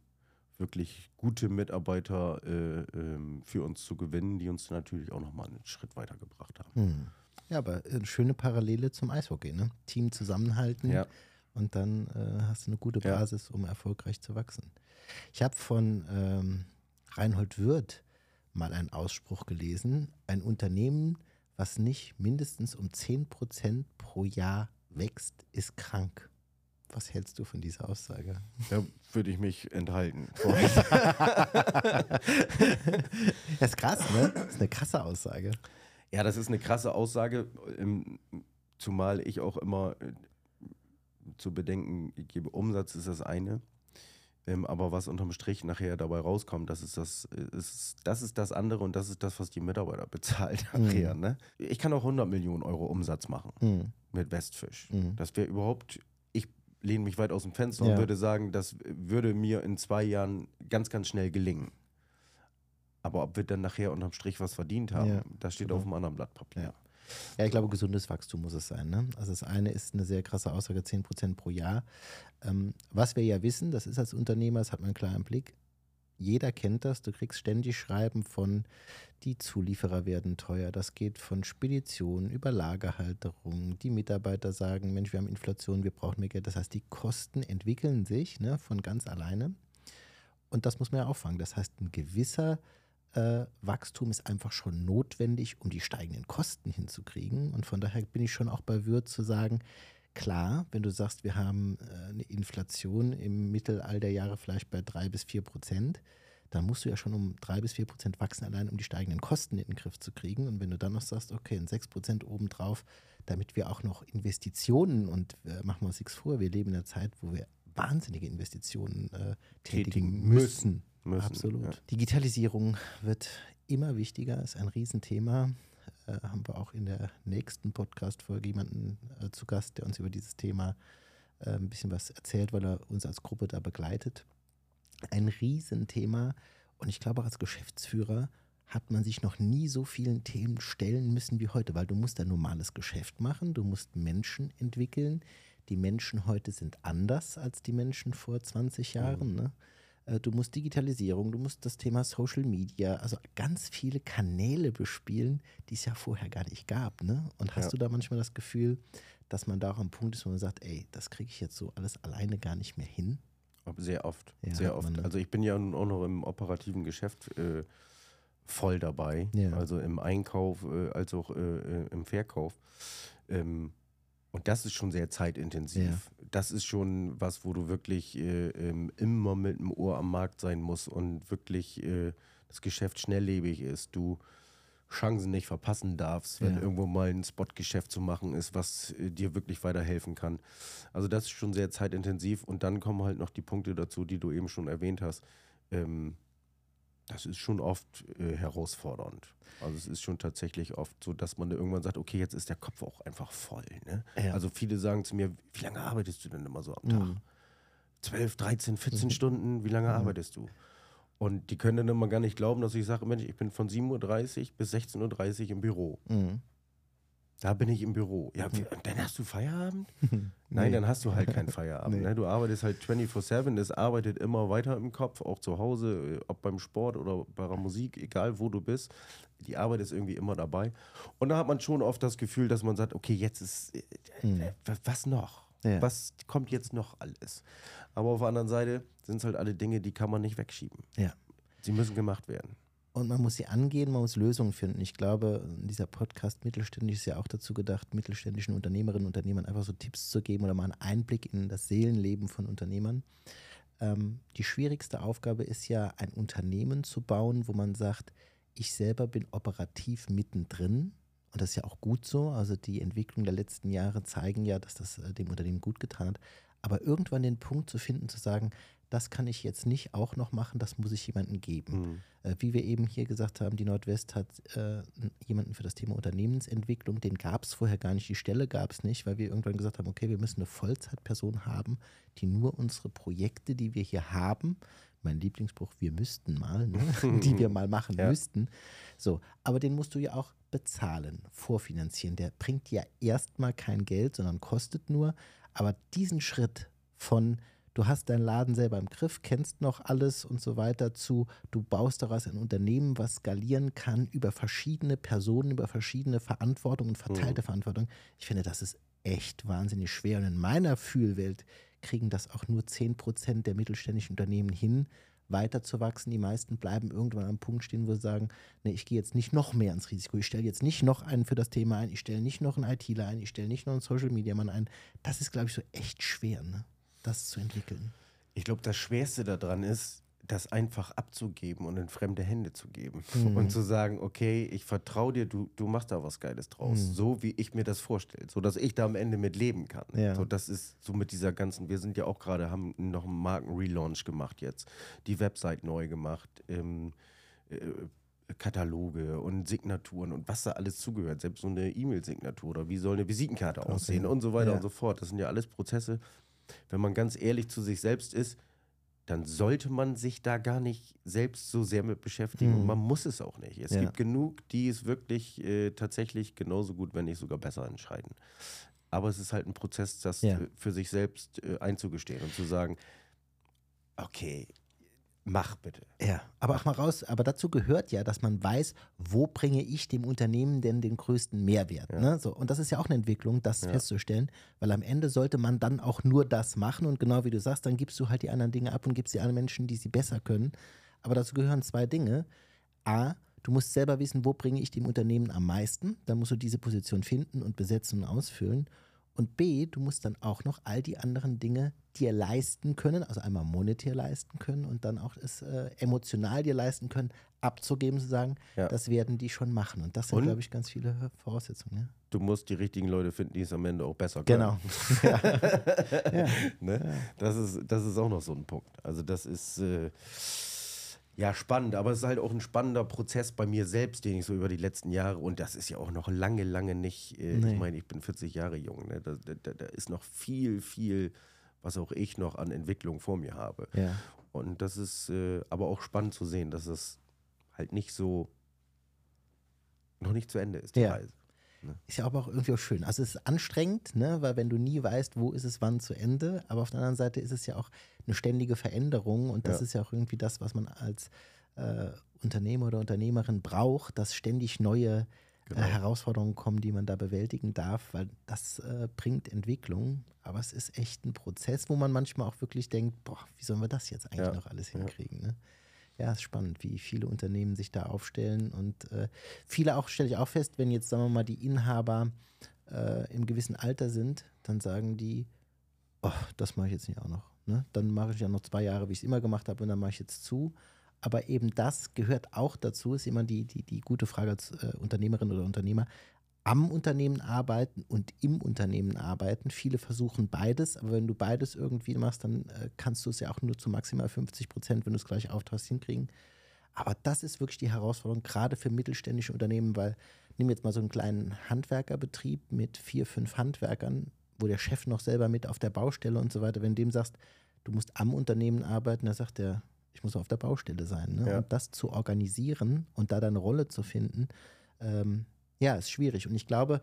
wirklich gute Mitarbeiter äh, ähm, für uns zu gewinnen, die uns natürlich auch nochmal einen Schritt weitergebracht haben. Hm. Ja, aber eine schöne Parallele zum Eishockey, ne? Team zusammenhalten ja. und dann äh, hast du eine gute Basis, ja. um erfolgreich zu wachsen. Ich habe von ähm, Reinhold Wirth mal einen Ausspruch gelesen, ein Unternehmen, was nicht mindestens um 10% pro Jahr wächst, ist krank. Was hältst du von dieser Aussage? Da würde ich mich enthalten. das ist krass, ne? Das ist eine krasse Aussage. Ja, das ist eine krasse Aussage, ähm, zumal ich auch immer äh, zu bedenken gebe, Umsatz ist das eine. Ähm, aber was unterm Strich nachher dabei rauskommt, das ist das, ist, das ist das andere und das ist das, was die Mitarbeiter bezahlt nachher. Mhm. Ne? Ich kann auch 100 Millionen Euro Umsatz machen mhm. mit Westfisch. Mhm. Das wäre überhaupt, ich lehne mich weit aus dem Fenster ja. und würde sagen, das würde mir in zwei Jahren ganz, ganz schnell gelingen. Aber ob wir dann nachher unterm Strich was verdient haben, ja, das steht genau. auf einem anderen Blatt Papier. Ja. Ja, ich glaube, gesundes Wachstum muss es sein. Ne? Also das eine ist eine sehr krasse Aussage, 10% pro Jahr. Ähm, was wir ja wissen, das ist als Unternehmer, das hat man klar im Blick, jeder kennt das, du kriegst ständig Schreiben von, die Zulieferer werden teuer. Das geht von Speditionen über Lagerhalterung. Die Mitarbeiter sagen, Mensch, wir haben Inflation, wir brauchen mehr Geld. Das heißt, die Kosten entwickeln sich ne, von ganz alleine. Und das muss man ja auffangen. Das heißt, ein gewisser äh, Wachstum ist einfach schon notwendig, um die steigenden Kosten hinzukriegen. Und von daher bin ich schon auch bei Würth zu sagen, klar, wenn du sagst, wir haben äh, eine Inflation im Mittel all der Jahre vielleicht bei drei bis vier Prozent, dann musst du ja schon um drei bis vier Prozent wachsen, allein um die steigenden Kosten in den Griff zu kriegen. Und wenn du dann noch sagst, okay, ein sechs Prozent obendrauf, damit wir auch noch Investitionen und äh, machen wir uns nichts vor, wir leben in einer Zeit, wo wir wahnsinnige Investitionen äh, tätigen müssen müssen. Absolut. Ja. Digitalisierung wird immer wichtiger, ist ein Riesenthema. Äh, haben wir auch in der nächsten Podcast-Folge jemanden äh, zu Gast, der uns über dieses Thema äh, ein bisschen was erzählt, weil er uns als Gruppe da begleitet. Ein Riesenthema. Und ich glaube, auch als Geschäftsführer hat man sich noch nie so vielen Themen stellen müssen wie heute, weil du musst ein normales Geschäft machen, du musst Menschen entwickeln. Die Menschen heute sind anders als die Menschen vor 20 Jahren. Mhm. Ne? Äh, du musst Digitalisierung, du musst das Thema Social Media, also ganz viele Kanäle bespielen, die es ja vorher gar nicht gab. Ne? Und hast ja. du da manchmal das Gefühl, dass man da auch am Punkt ist, wo man sagt, ey, das kriege ich jetzt so alles alleine gar nicht mehr hin? Sehr oft, Ja, sehr oft. man? Also ich bin ja nun auch noch im operativen Geschäft äh, voll dabei, Ja. also im Einkauf äh, als auch äh, äh, im Verkauf. Ähm, und das ist schon sehr zeitintensiv. Ja. Das ist schon was, wo du wirklich äh, ähm, immer mit dem Ohr am Markt sein musst und wirklich äh, das Geschäft schnelllebig ist. Du Chancen nicht verpassen darfst, wenn Ja. irgendwo mal ein Spotgeschäft zu machen ist, was äh, dir wirklich weiterhelfen kann. Also das ist schon sehr zeitintensiv und dann kommen halt noch die Punkte dazu, die du eben schon erwähnt hast. Ähm, das ist schon oft äh, herausfordernd. Also es ist schon tatsächlich oft so, dass man irgendwann sagt, okay, jetzt ist der Kopf auch einfach voll. Ne? Ja. Also viele sagen zu mir, wie lange arbeitest du denn immer so am Tag? Mhm. 12, 13, 14 Stunden, wie lange arbeitest du? Und die können dann immer gar nicht glauben, dass ich sage, Mensch, ich bin von 7.30 Uhr bis 16.30 Uhr im Büro. Mhm. Da bin ich im Büro. Ja, wie, und dann hast du Feierabend? Nein, Nee. dann hast du halt keinen Feierabend. Nee. Ne? Du arbeitest halt 24-7, es arbeitet immer weiter im Kopf, auch zu Hause, äh, ob beim Sport oder bei der Musik, egal wo du bist. Die Arbeit ist irgendwie immer dabei. Und da hat man schon oft das Gefühl, dass man sagt, okay, jetzt ist, äh, was noch? Ja. Was kommt jetzt noch alles? Aber auf der anderen Seite sind es halt alle Dinge, die kann man nicht wegschieben. Ja. Sie müssen gemacht werden. Und man muss sie angehen, man muss Lösungen finden. Ich glaube, dieser Podcast Mittelständisch ist ja auch dazu gedacht, mittelständischen Unternehmerinnen und Unternehmern einfach so Tipps zu geben oder mal einen Einblick in das Seelenleben von Unternehmern. Ähm, die schwierigste Aufgabe ist ja, ein Unternehmen zu bauen, wo man sagt, ich selber bin operativ mittendrin. Und das ist ja auch gut so. Also die Entwicklung der letzten Jahre zeigen ja, dass das äh, dem Unternehmen gut getan hat. Aber irgendwann den Punkt zu finden, zu sagen, das kann ich jetzt nicht auch noch machen, das muss ich jemandem geben. Mhm. Äh, wie wir eben hier gesagt haben, die Nordwest hat äh, jemanden für das Thema Unternehmensentwicklung, den gab es vorher gar nicht, die Stelle gab es nicht, weil wir irgendwann gesagt haben, okay, wir müssen eine Vollzeitperson haben, die nur unsere Projekte, die wir hier haben, mein Lieblingsspruch, wir müssten mal, ne? die wir mal machen Ja. müssten. So, aber den musst du ja auch bezahlen, vorfinanzieren. Der bringt ja erstmal kein Geld, sondern kostet nur. Aber diesen Schritt von du hast deinen Laden selber im Griff, kennst noch alles und so weiter zu, du baust daraus ein Unternehmen, was skalieren kann über verschiedene Personen, über verschiedene Verantwortung und verteilte Verantwortung. Ich finde, das ist echt wahnsinnig schwer. Und in meiner Fühlwelt kriegen das auch nur 10% der mittelständischen Unternehmen hin, weiterzuwachsen. Die meisten bleiben irgendwann am Punkt stehen, wo sie sagen, nee, ich gehe jetzt nicht noch mehr ins Risiko. Ich stelle jetzt nicht noch einen für das Thema ein, ich stelle nicht noch einen ITler ein, ich stelle nicht noch einen Social Media Mann ein. Das ist, glaube ich, so echt schwer, ne? Das zu entwickeln. Ich glaube, das Schwerste daran ist, das einfach abzugeben und in fremde Hände zu geben. Mhm. Und zu sagen, okay, ich vertraue dir, du, du machst da was Geiles draus. Mhm. So wie ich mir das vorstelle. So dass ich da am Ende mit leben kann. Ja. So, das ist so mit dieser ganzen, wir sind ja auch gerade, haben noch einen Marken-Relaunch gemacht jetzt. Die Website neu gemacht. Ähm, äh, Kataloge und Signaturen und was da alles zugehört. Selbst so eine E-Mail-Signatur oder wie soll eine Visitenkarte aussehen Aussehen. und so weiter Ja. und so fort. Das sind ja alles Prozesse. Wenn man ganz ehrlich zu sich selbst ist, dann sollte man sich da gar nicht selbst so sehr mit beschäftigen. Mhm. Und man muss es auch nicht. Es Ja. gibt genug, die es wirklich äh, tatsächlich genauso gut, wenn nicht sogar besser entscheiden. Aber es ist halt ein Prozess, das Ja. äh, für sich selbst äh, einzugestehen und zu sagen, okay, mach bitte. Ja, aber auch mal raus, aber dazu gehört ja, dass man weiß, wo bringe ich dem Unternehmen denn den größten Mehrwert. Ja. Ne? So, und das ist ja auch eine Entwicklung, das Ja. festzustellen, weil am Ende sollte man dann auch nur das machen und genau wie du sagst, dann gibst du halt die anderen Dinge ab und gibst sie an Menschen, die sie besser können. Aber dazu gehören zwei Dinge. A, du musst selber wissen, wo bringe ich dem Unternehmen am meisten. Dann musst du diese Position finden und besetzen und ausfüllen. Und B, du musst dann auch noch all die anderen Dinge dir leisten können, also einmal monetär leisten können und dann auch es äh, emotional dir leisten können, abzugeben, zu sagen, Ja. das werden die schon machen. Und das sind, glaube ich, ganz viele Voraussetzungen. Ja? Du musst die richtigen Leute finden, die es am Ende auch besser können. Genau. Ne? Das, ist, das ist auch noch so ein Punkt. Also das ist äh, ja spannend, aber es ist halt auch ein spannender Prozess bei mir selbst, den ich so über die letzten Jahre, und das ist ja auch noch lange, lange nicht, äh, Nee. ich meine, ich bin 40 Jahre jung, ne? da, da, da- ist noch viel, viel, was auch ich noch an Entwicklung vor mir habe. Ja. Und das ist äh, aber auch spannend zu sehen, dass es halt nicht so, noch nicht zu Ende ist, die Ja. Reise. Ist ja aber auch irgendwie auch schön. Also es ist anstrengend, ne? weil wenn du nie weißt, wo ist es wann zu Ende, aber auf der anderen Seite ist es ja auch eine ständige Veränderung und das Ja. ist ja auch irgendwie das, was man als äh, Unternehmer oder Unternehmerin braucht, dass ständig neue genau. Herausforderungen kommen, die man da bewältigen darf, weil das äh, bringt Entwicklung. Aber es ist echt ein Prozess, wo man manchmal auch wirklich denkt, boah, wie sollen wir das jetzt eigentlich ja. noch alles hinkriegen? Ne? Ja, ist spannend, wie viele Unternehmen sich da aufstellen und äh, viele auch, stelle ich auch fest, wenn jetzt, sagen wir mal, die Inhaber äh, im gewissen Alter sind, dann sagen die, oh, das mache ich jetzt nicht auch noch. Ne? Dann mache ich ja noch zwei Jahre, wie ich es immer gemacht habe, und dann mache ich jetzt zu. Aber eben das gehört auch dazu, ist immer die, die, die gute Frage als äh, Unternehmerin oder Unternehmer. Am Unternehmen arbeiten und im Unternehmen arbeiten. Viele versuchen beides, aber wenn du beides irgendwie machst, dann äh, kannst du es ja auch nur zu maximal 50 Prozent, wenn du es gleich auftragst, hinkriegen. Aber das ist wirklich die Herausforderung, gerade für mittelständische Unternehmen, weil nimm jetzt mal so einen kleinen Handwerkerbetrieb mit vier, fünf Handwerkern, wo der Chef noch selber mit auf der Baustelle und so weiter, wenn du dem sagst, du musst am Unternehmen arbeiten, dann sagt der, ich muss auf der Baustelle sein. Ne? Ja. Und das zu organisieren und da deine Rolle zu finden, ähm, ja, ist schwierig. Und ich glaube,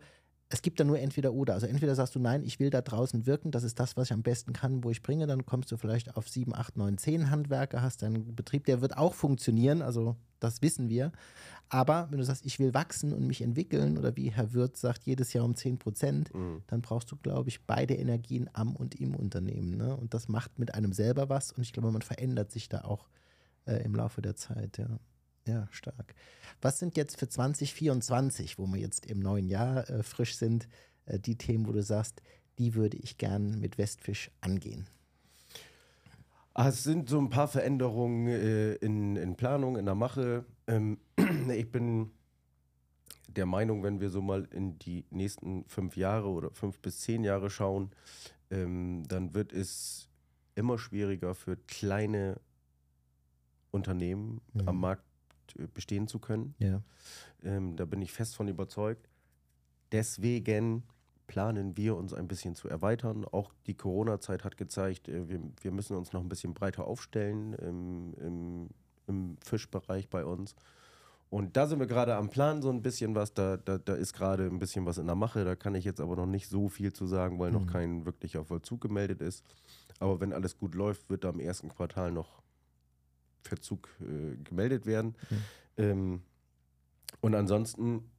es gibt da nur entweder oder. Also entweder sagst du, nein, ich will da draußen wirken, das ist das, was ich am besten kann, wo ich bringe, dann kommst du vielleicht auf sieben, acht, neun, zehn Handwerker, hast deinen Betrieb, der wird auch funktionieren, also das wissen wir. Aber wenn du sagst, ich will wachsen und mich entwickeln, oder wie Herr Wirth sagt, jedes Jahr um 10 Prozent, mhm. dann brauchst du, glaube ich, beide Energien am und im Unternehmen. Ne? Und das macht mit einem selber was und ich glaube, man verändert sich da auch äh, im Laufe der Zeit, ja. Ja, stark. Was sind jetzt für 2024, wo wir jetzt im neuen Jahr äh, frisch sind, äh, die Themen, wo du sagst, die würde ich gern mit Westfisch angehen? Ah, es sind so ein paar Veränderungen äh, in, in Planung, in der Mache. Ähm, ich bin der Meinung, wenn wir so mal in die nächsten fünf Jahre oder fünf bis zehn Jahre schauen, ähm, dann wird es immer schwieriger für kleine Unternehmen mhm. am Markt bestehen zu können. Ja. Ähm, da bin ich fest von überzeugt. Deswegen planen wir uns ein bisschen zu erweitern. Auch die Corona-Zeit hat gezeigt, äh, wir, wir müssen uns noch ein bisschen breiter aufstellen im, im, im Fischbereich bei uns. Und da sind wir gerade am Plan, so ein bisschen was. Da, da, da ist gerade ein bisschen was in der Mache. Da kann ich jetzt aber noch nicht so viel zu sagen, weil mhm. noch kein wirklicher Vollzug gemeldet ist. Aber wenn alles gut läuft, wird da im ersten Quartal noch Verzug äh, gemeldet werden. Mhm. Ähm, und ansonsten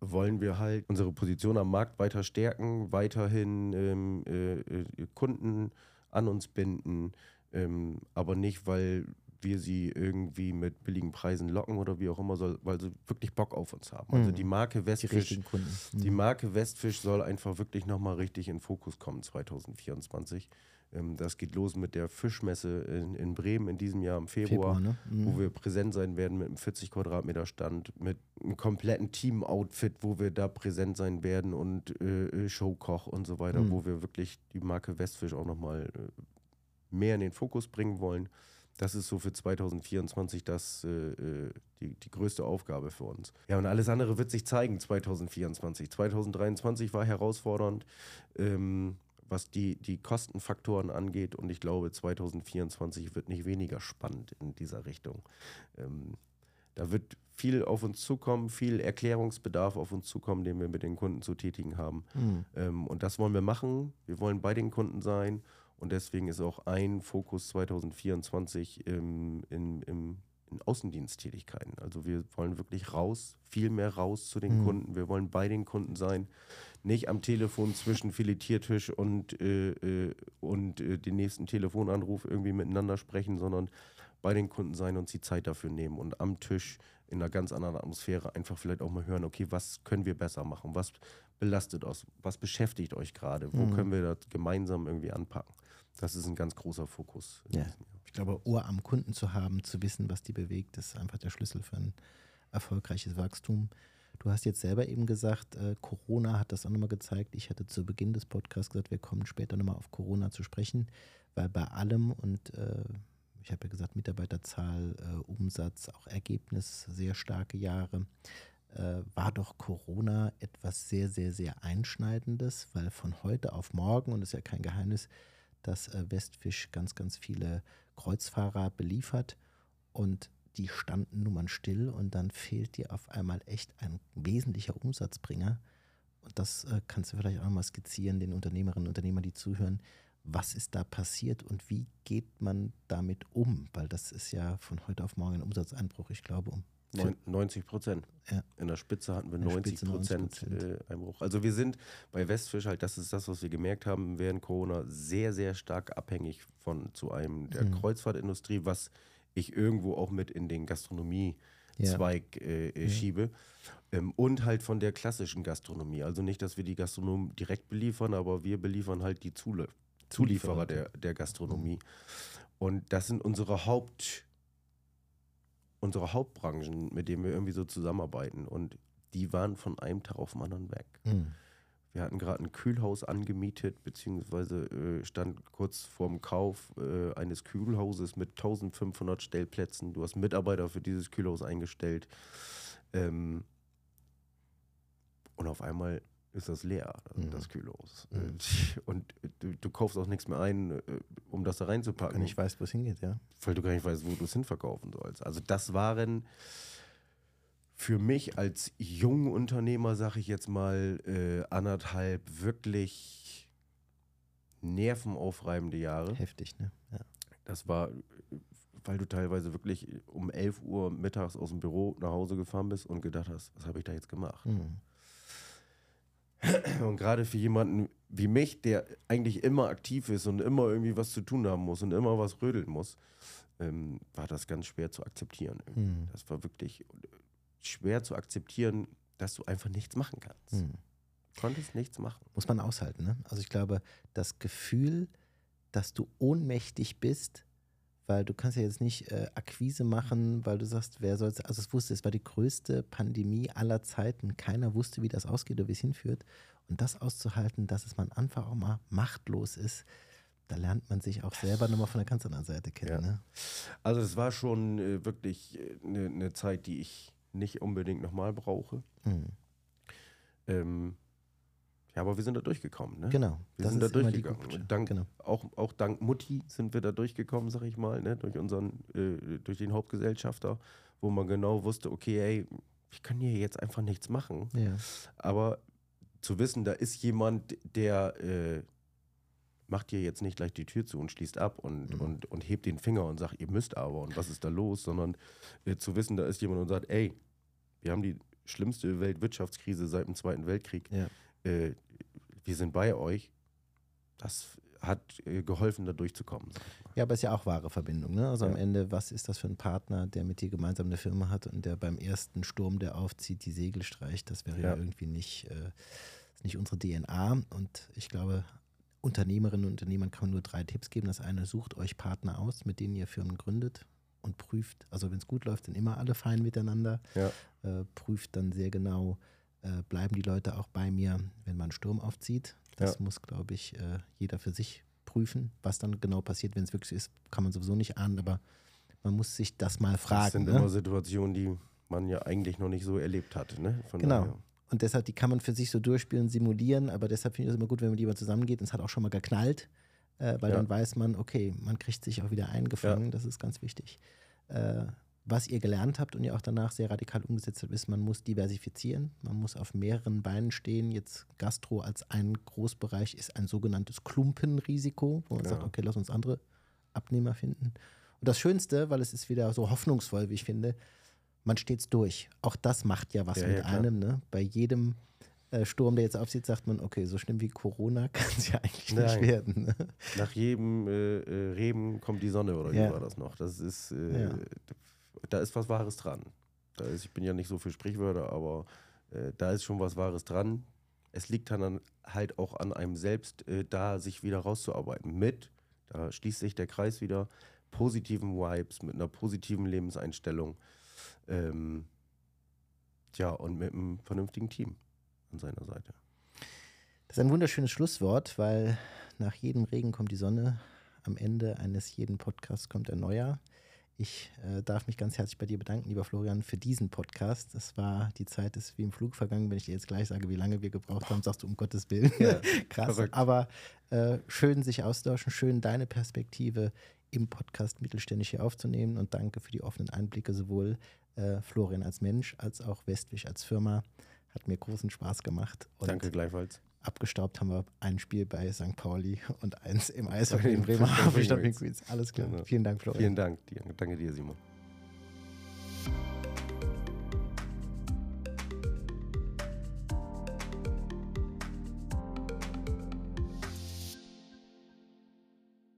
wollen wir halt unsere Position am Markt weiter stärken, weiterhin ähm, äh, äh, Kunden an uns binden, ähm, aber nicht, weil wir sie irgendwie mit billigen Preisen locken oder wie auch immer, soll, weil sie wirklich Bock auf uns haben. Also mhm. die Marke Westfisch, die, mhm. die Marke Westfisch soll einfach wirklich nochmal richtig in Fokus kommen 2024. Ähm, das geht los mit der Fischmesse in, in, Bremen in diesem Jahr im Februar, Februar ne? mhm. wo wir präsent sein werden mit einem 40 Quadratmeter Stand, mit einem kompletten Team-Outfit, wo wir da präsent sein werden und äh, äh Showkoch und so weiter, mhm. wo wir wirklich die Marke Westfisch auch nochmal äh, mehr in den Fokus bringen wollen. Das ist so für 2024 das, äh, äh, die, die größte Aufgabe für uns. Ja, und alles andere wird sich zeigen 2024. 2023 war herausfordernd. Ähm, was die, die Kostenfaktoren angeht. Und ich glaube, 2024 wird nicht weniger spannend in dieser Richtung. Ähm, da wird viel auf uns zukommen, viel Erklärungsbedarf auf uns zukommen, den wir mit den Kunden zu tätigen haben. Mhm. Ähm, und das wollen wir machen. Wir wollen bei den Kunden sein. Und deswegen ist auch ein Fokus 2024 im, im, im in Außendiensttätigkeiten. Also wir wollen wirklich raus, viel mehr raus zu den mhm. Kunden. Wir wollen bei den Kunden sein nicht am Telefon zwischen Filetiertisch und, äh, äh, und äh, den nächsten Telefonanruf irgendwie miteinander sprechen, sondern bei den Kunden sein und sie Zeit dafür nehmen und am Tisch in einer ganz anderen Atmosphäre einfach vielleicht auch mal hören, okay, was können wir besser machen? Was belastet uns? Was beschäftigt euch gerade? Wo mhm. können wir das gemeinsam irgendwie anpacken? Das ist ein ganz großer Fokus. Ja. Ich glaube, Ohr am Kunden zu haben, zu wissen, was die bewegt, ist einfach der Schlüssel für ein erfolgreiches Wachstum. Du hast jetzt selber eben gesagt, äh, Corona hat das auch nochmal gezeigt. Ich hatte zu Beginn des Podcasts gesagt, wir kommen später nochmal auf Corona zu sprechen, weil bei allem und äh, ich habe ja gesagt, Mitarbeiterzahl, äh, Umsatz, auch Ergebnis, sehr starke Jahre, äh, war doch Corona etwas sehr, sehr, sehr Einschneidendes, weil von heute auf morgen, und das ist ja kein Geheimnis, dass äh, Westfisch ganz, ganz viele Kreuzfahrer beliefert und die standen nun mal still und dann fehlt dir auf einmal echt ein wesentlicher Umsatzbringer. Und das äh, kannst du vielleicht auch mal skizzieren, den Unternehmerinnen und Unternehmern, die zuhören. Was ist da passiert und wie geht man damit um? Weil das ist ja von heute auf morgen ein Umsatzeinbruch, ich glaube, um Neun- 90 Prozent. Ja. In der Spitze hatten wir In der 90 Spitze Prozent 90%. äh, Einbruch. Also wir sind bei Westfisch halt, das ist das, was wir gemerkt haben während Corona, sehr, sehr stark abhängig von zu einem der Mhm. Kreuzfahrtindustrie, was ich irgendwo auch mit in den Gastronomie-Zweig äh, äh, schiebe. Ähm, und halt von der klassischen Gastronomie. Also nicht, dass wir die Gastronomen direkt beliefern, aber wir beliefern halt die Zule Zulieferer der, der Gastronomie. Und das sind unsere Haupt, unsere Hauptbranchen, mit denen wir irgendwie so zusammenarbeiten. Und die waren von einem Tag auf den anderen weg. Mhm. Wir hatten gerade ein Kühlhaus angemietet, beziehungsweise äh, stand kurz vorm Kauf äh, eines Kühlhauses mit 1500 Stellplätzen. Du hast Mitarbeiter für dieses Kühlhaus eingestellt. Ähm, und auf einmal ist das leer, Mhm. das Kühlhaus. Mhm. Äh, Und du, du kaufst auch nichts mehr ein, äh, um das da reinzupacken Und ich weiß, wo es hingeht, ja. weil du gar nicht weißt, wo du es hinverkaufen sollst. Also das waren für mich als jungen Unternehmer, sag ich jetzt mal, äh, anderthalb wirklich nervenaufreibende Jahre. Heftig, ne? Ja. Das war, weil du teilweise wirklich um 11 Uhr mittags aus dem Büro nach Hause gefahren bist und gedacht hast, was habe ich da jetzt gemacht? Mhm. Und gerade für jemanden wie mich, der eigentlich immer aktiv ist und immer irgendwie was zu tun haben muss und immer was rödeln muss, ähm, war das ganz schwer zu akzeptieren. Mhm. Das war wirklich schwer zu akzeptieren, dass du einfach nichts machen kannst. Mhm. Konntest nichts machen. Muss man aushalten, ne? Also ich glaube, das Gefühl, dass du ohnmächtig bist, weil du kannst ja jetzt nicht äh, Akquise machen, weil du sagst, wer soll also es wusste, es war die größte Pandemie aller Zeiten. Keiner wusste, wie das ausgeht oder wie es hinführt. Und das auszuhalten, dass es man einfach auch mal machtlos ist, da lernt man sich auch selber nochmal von der ganz anderen Seite kennen. Ja. Ne? Also es war schon äh, wirklich eine ne Zeit, die ich nicht unbedingt nochmal brauche. Mhm. Ähm, ja, aber wir sind da durchgekommen. Ne? Genau. Wir sind da Und dank, genau. auch, auch dank Mutti sind wir da durchgekommen, sag ich mal, ne? durch unseren, äh, durch den Hauptgesellschafter, wo man genau wusste, okay, ey, ich kann hier jetzt einfach nichts machen. Ja. Aber zu wissen, da ist jemand, der äh, macht dir jetzt nicht gleich die Tür zu und schließt ab und, Mhm. und, und hebt den Finger und sagt, ihr müsst aber und was ist da los, sondern äh, zu wissen, da ist jemand und sagt, ey, wir haben die schlimmste Weltwirtschaftskrise seit dem Zweiten Weltkrieg. Ja. Äh, wir sind bei euch. Das hat äh, geholfen, da durchzukommen. Ja, aber es ist ja auch wahre Verbindung. Ne? Also am Ja. Ende, was ist das für ein Partner, der mit dir gemeinsam eine Firma hat und der beim ersten Sturm, der aufzieht, die Segel streicht? Das wäre ja, Ja. irgendwie nicht, äh, nicht unsere DNA. Und ich glaube, Unternehmerinnen und Unternehmern kann man nur drei Tipps geben. Das eine, sucht euch Partner aus, mit denen ihr Firmen gründet und prüft. Also wenn es gut läuft, sind immer alle fein miteinander. Ja. Äh, prüft dann sehr genau, äh, bleiben die Leute auch bei mir, wenn man Sturm aufzieht. Das Ja. muss, glaube ich, äh, jeder für sich prüfen. Was dann genau passiert, wenn es wirklich ist, kann man sowieso nicht ahnen, aber man muss sich das mal Das fragen. sind ne? immer Situationen, die man ja eigentlich noch nicht so erlebt hat. Ne? Von Genau. daher. Und deshalb, die kann man für sich so durchspielen, simulieren, aber deshalb finde ich es immer gut, wenn man lieber zusammengeht und es hat auch schon mal geknallt, äh, weil Ja. dann weiß man, okay, man kriegt sich auch wieder eingefangen, das ist ganz wichtig. Äh, was ihr gelernt habt und ihr auch danach sehr radikal umgesetzt habt, ist, man muss diversifizieren, man muss auf mehreren Beinen stehen. Jetzt Gastro als ein Großbereich ist ein sogenanntes Klumpenrisiko, wo man Ja. sagt, okay, lass uns andere Abnehmer finden. Und das Schönste, weil es ist wieder so hoffnungsvoll, wie ich finde, man steht's durch. Auch das macht ja was Ja, mit ja, einem. Ne? Bei jedem äh, Sturm, der jetzt aufsieht, sagt man, okay, so schlimm wie Corona kann es ja eigentlich nicht Nein. werden. Ne? Nach jedem äh, äh, Reben kommt die Sonne oder Ja. wie war das noch? Das ist, äh, da ist was Wahres dran. Da ist, ich bin ja nicht so für Sprichwörter, aber äh, da ist schon was Wahres dran. Es liegt dann halt auch an einem selbst, da sich wieder rauszuarbeiten. Mit, da schließt sich der Kreis wieder, positiven Vibes, mit einer positiven Lebenseinstellung. Ähm, ja, und mit einem vernünftigen Team an seiner Seite. Das ist ein wunderschönes Schlusswort, weil nach jedem Regen kommt die Sonne. Am Ende eines jeden Podcasts kommt ein neuer. Ich äh, darf mich ganz herzlich bei dir bedanken, lieber Florian, für diesen Podcast. Das war die Zeit ist wie im Flug vergangen. Wenn ich dir jetzt gleich sage, wie lange wir gebraucht haben, sagst du um Gottes Willen. Ja, Krass. verrückt. Aber äh, schön sich austauschen, schön deine Perspektive im Podcast mittelständig hier aufzunehmen und danke für die offenen Einblicke, sowohl äh, Florian als Mensch als auch Westwig als Firma. Hat mir großen Spaß gemacht. Und Danke gleichfalls. abgestaubt haben wir ein Spiel bei St. Pauli und eins im Eishockey in Bremerhaven. Alles klar. Genau. Vielen Dank, Florian. Vielen Dank. Danke dir, Simon.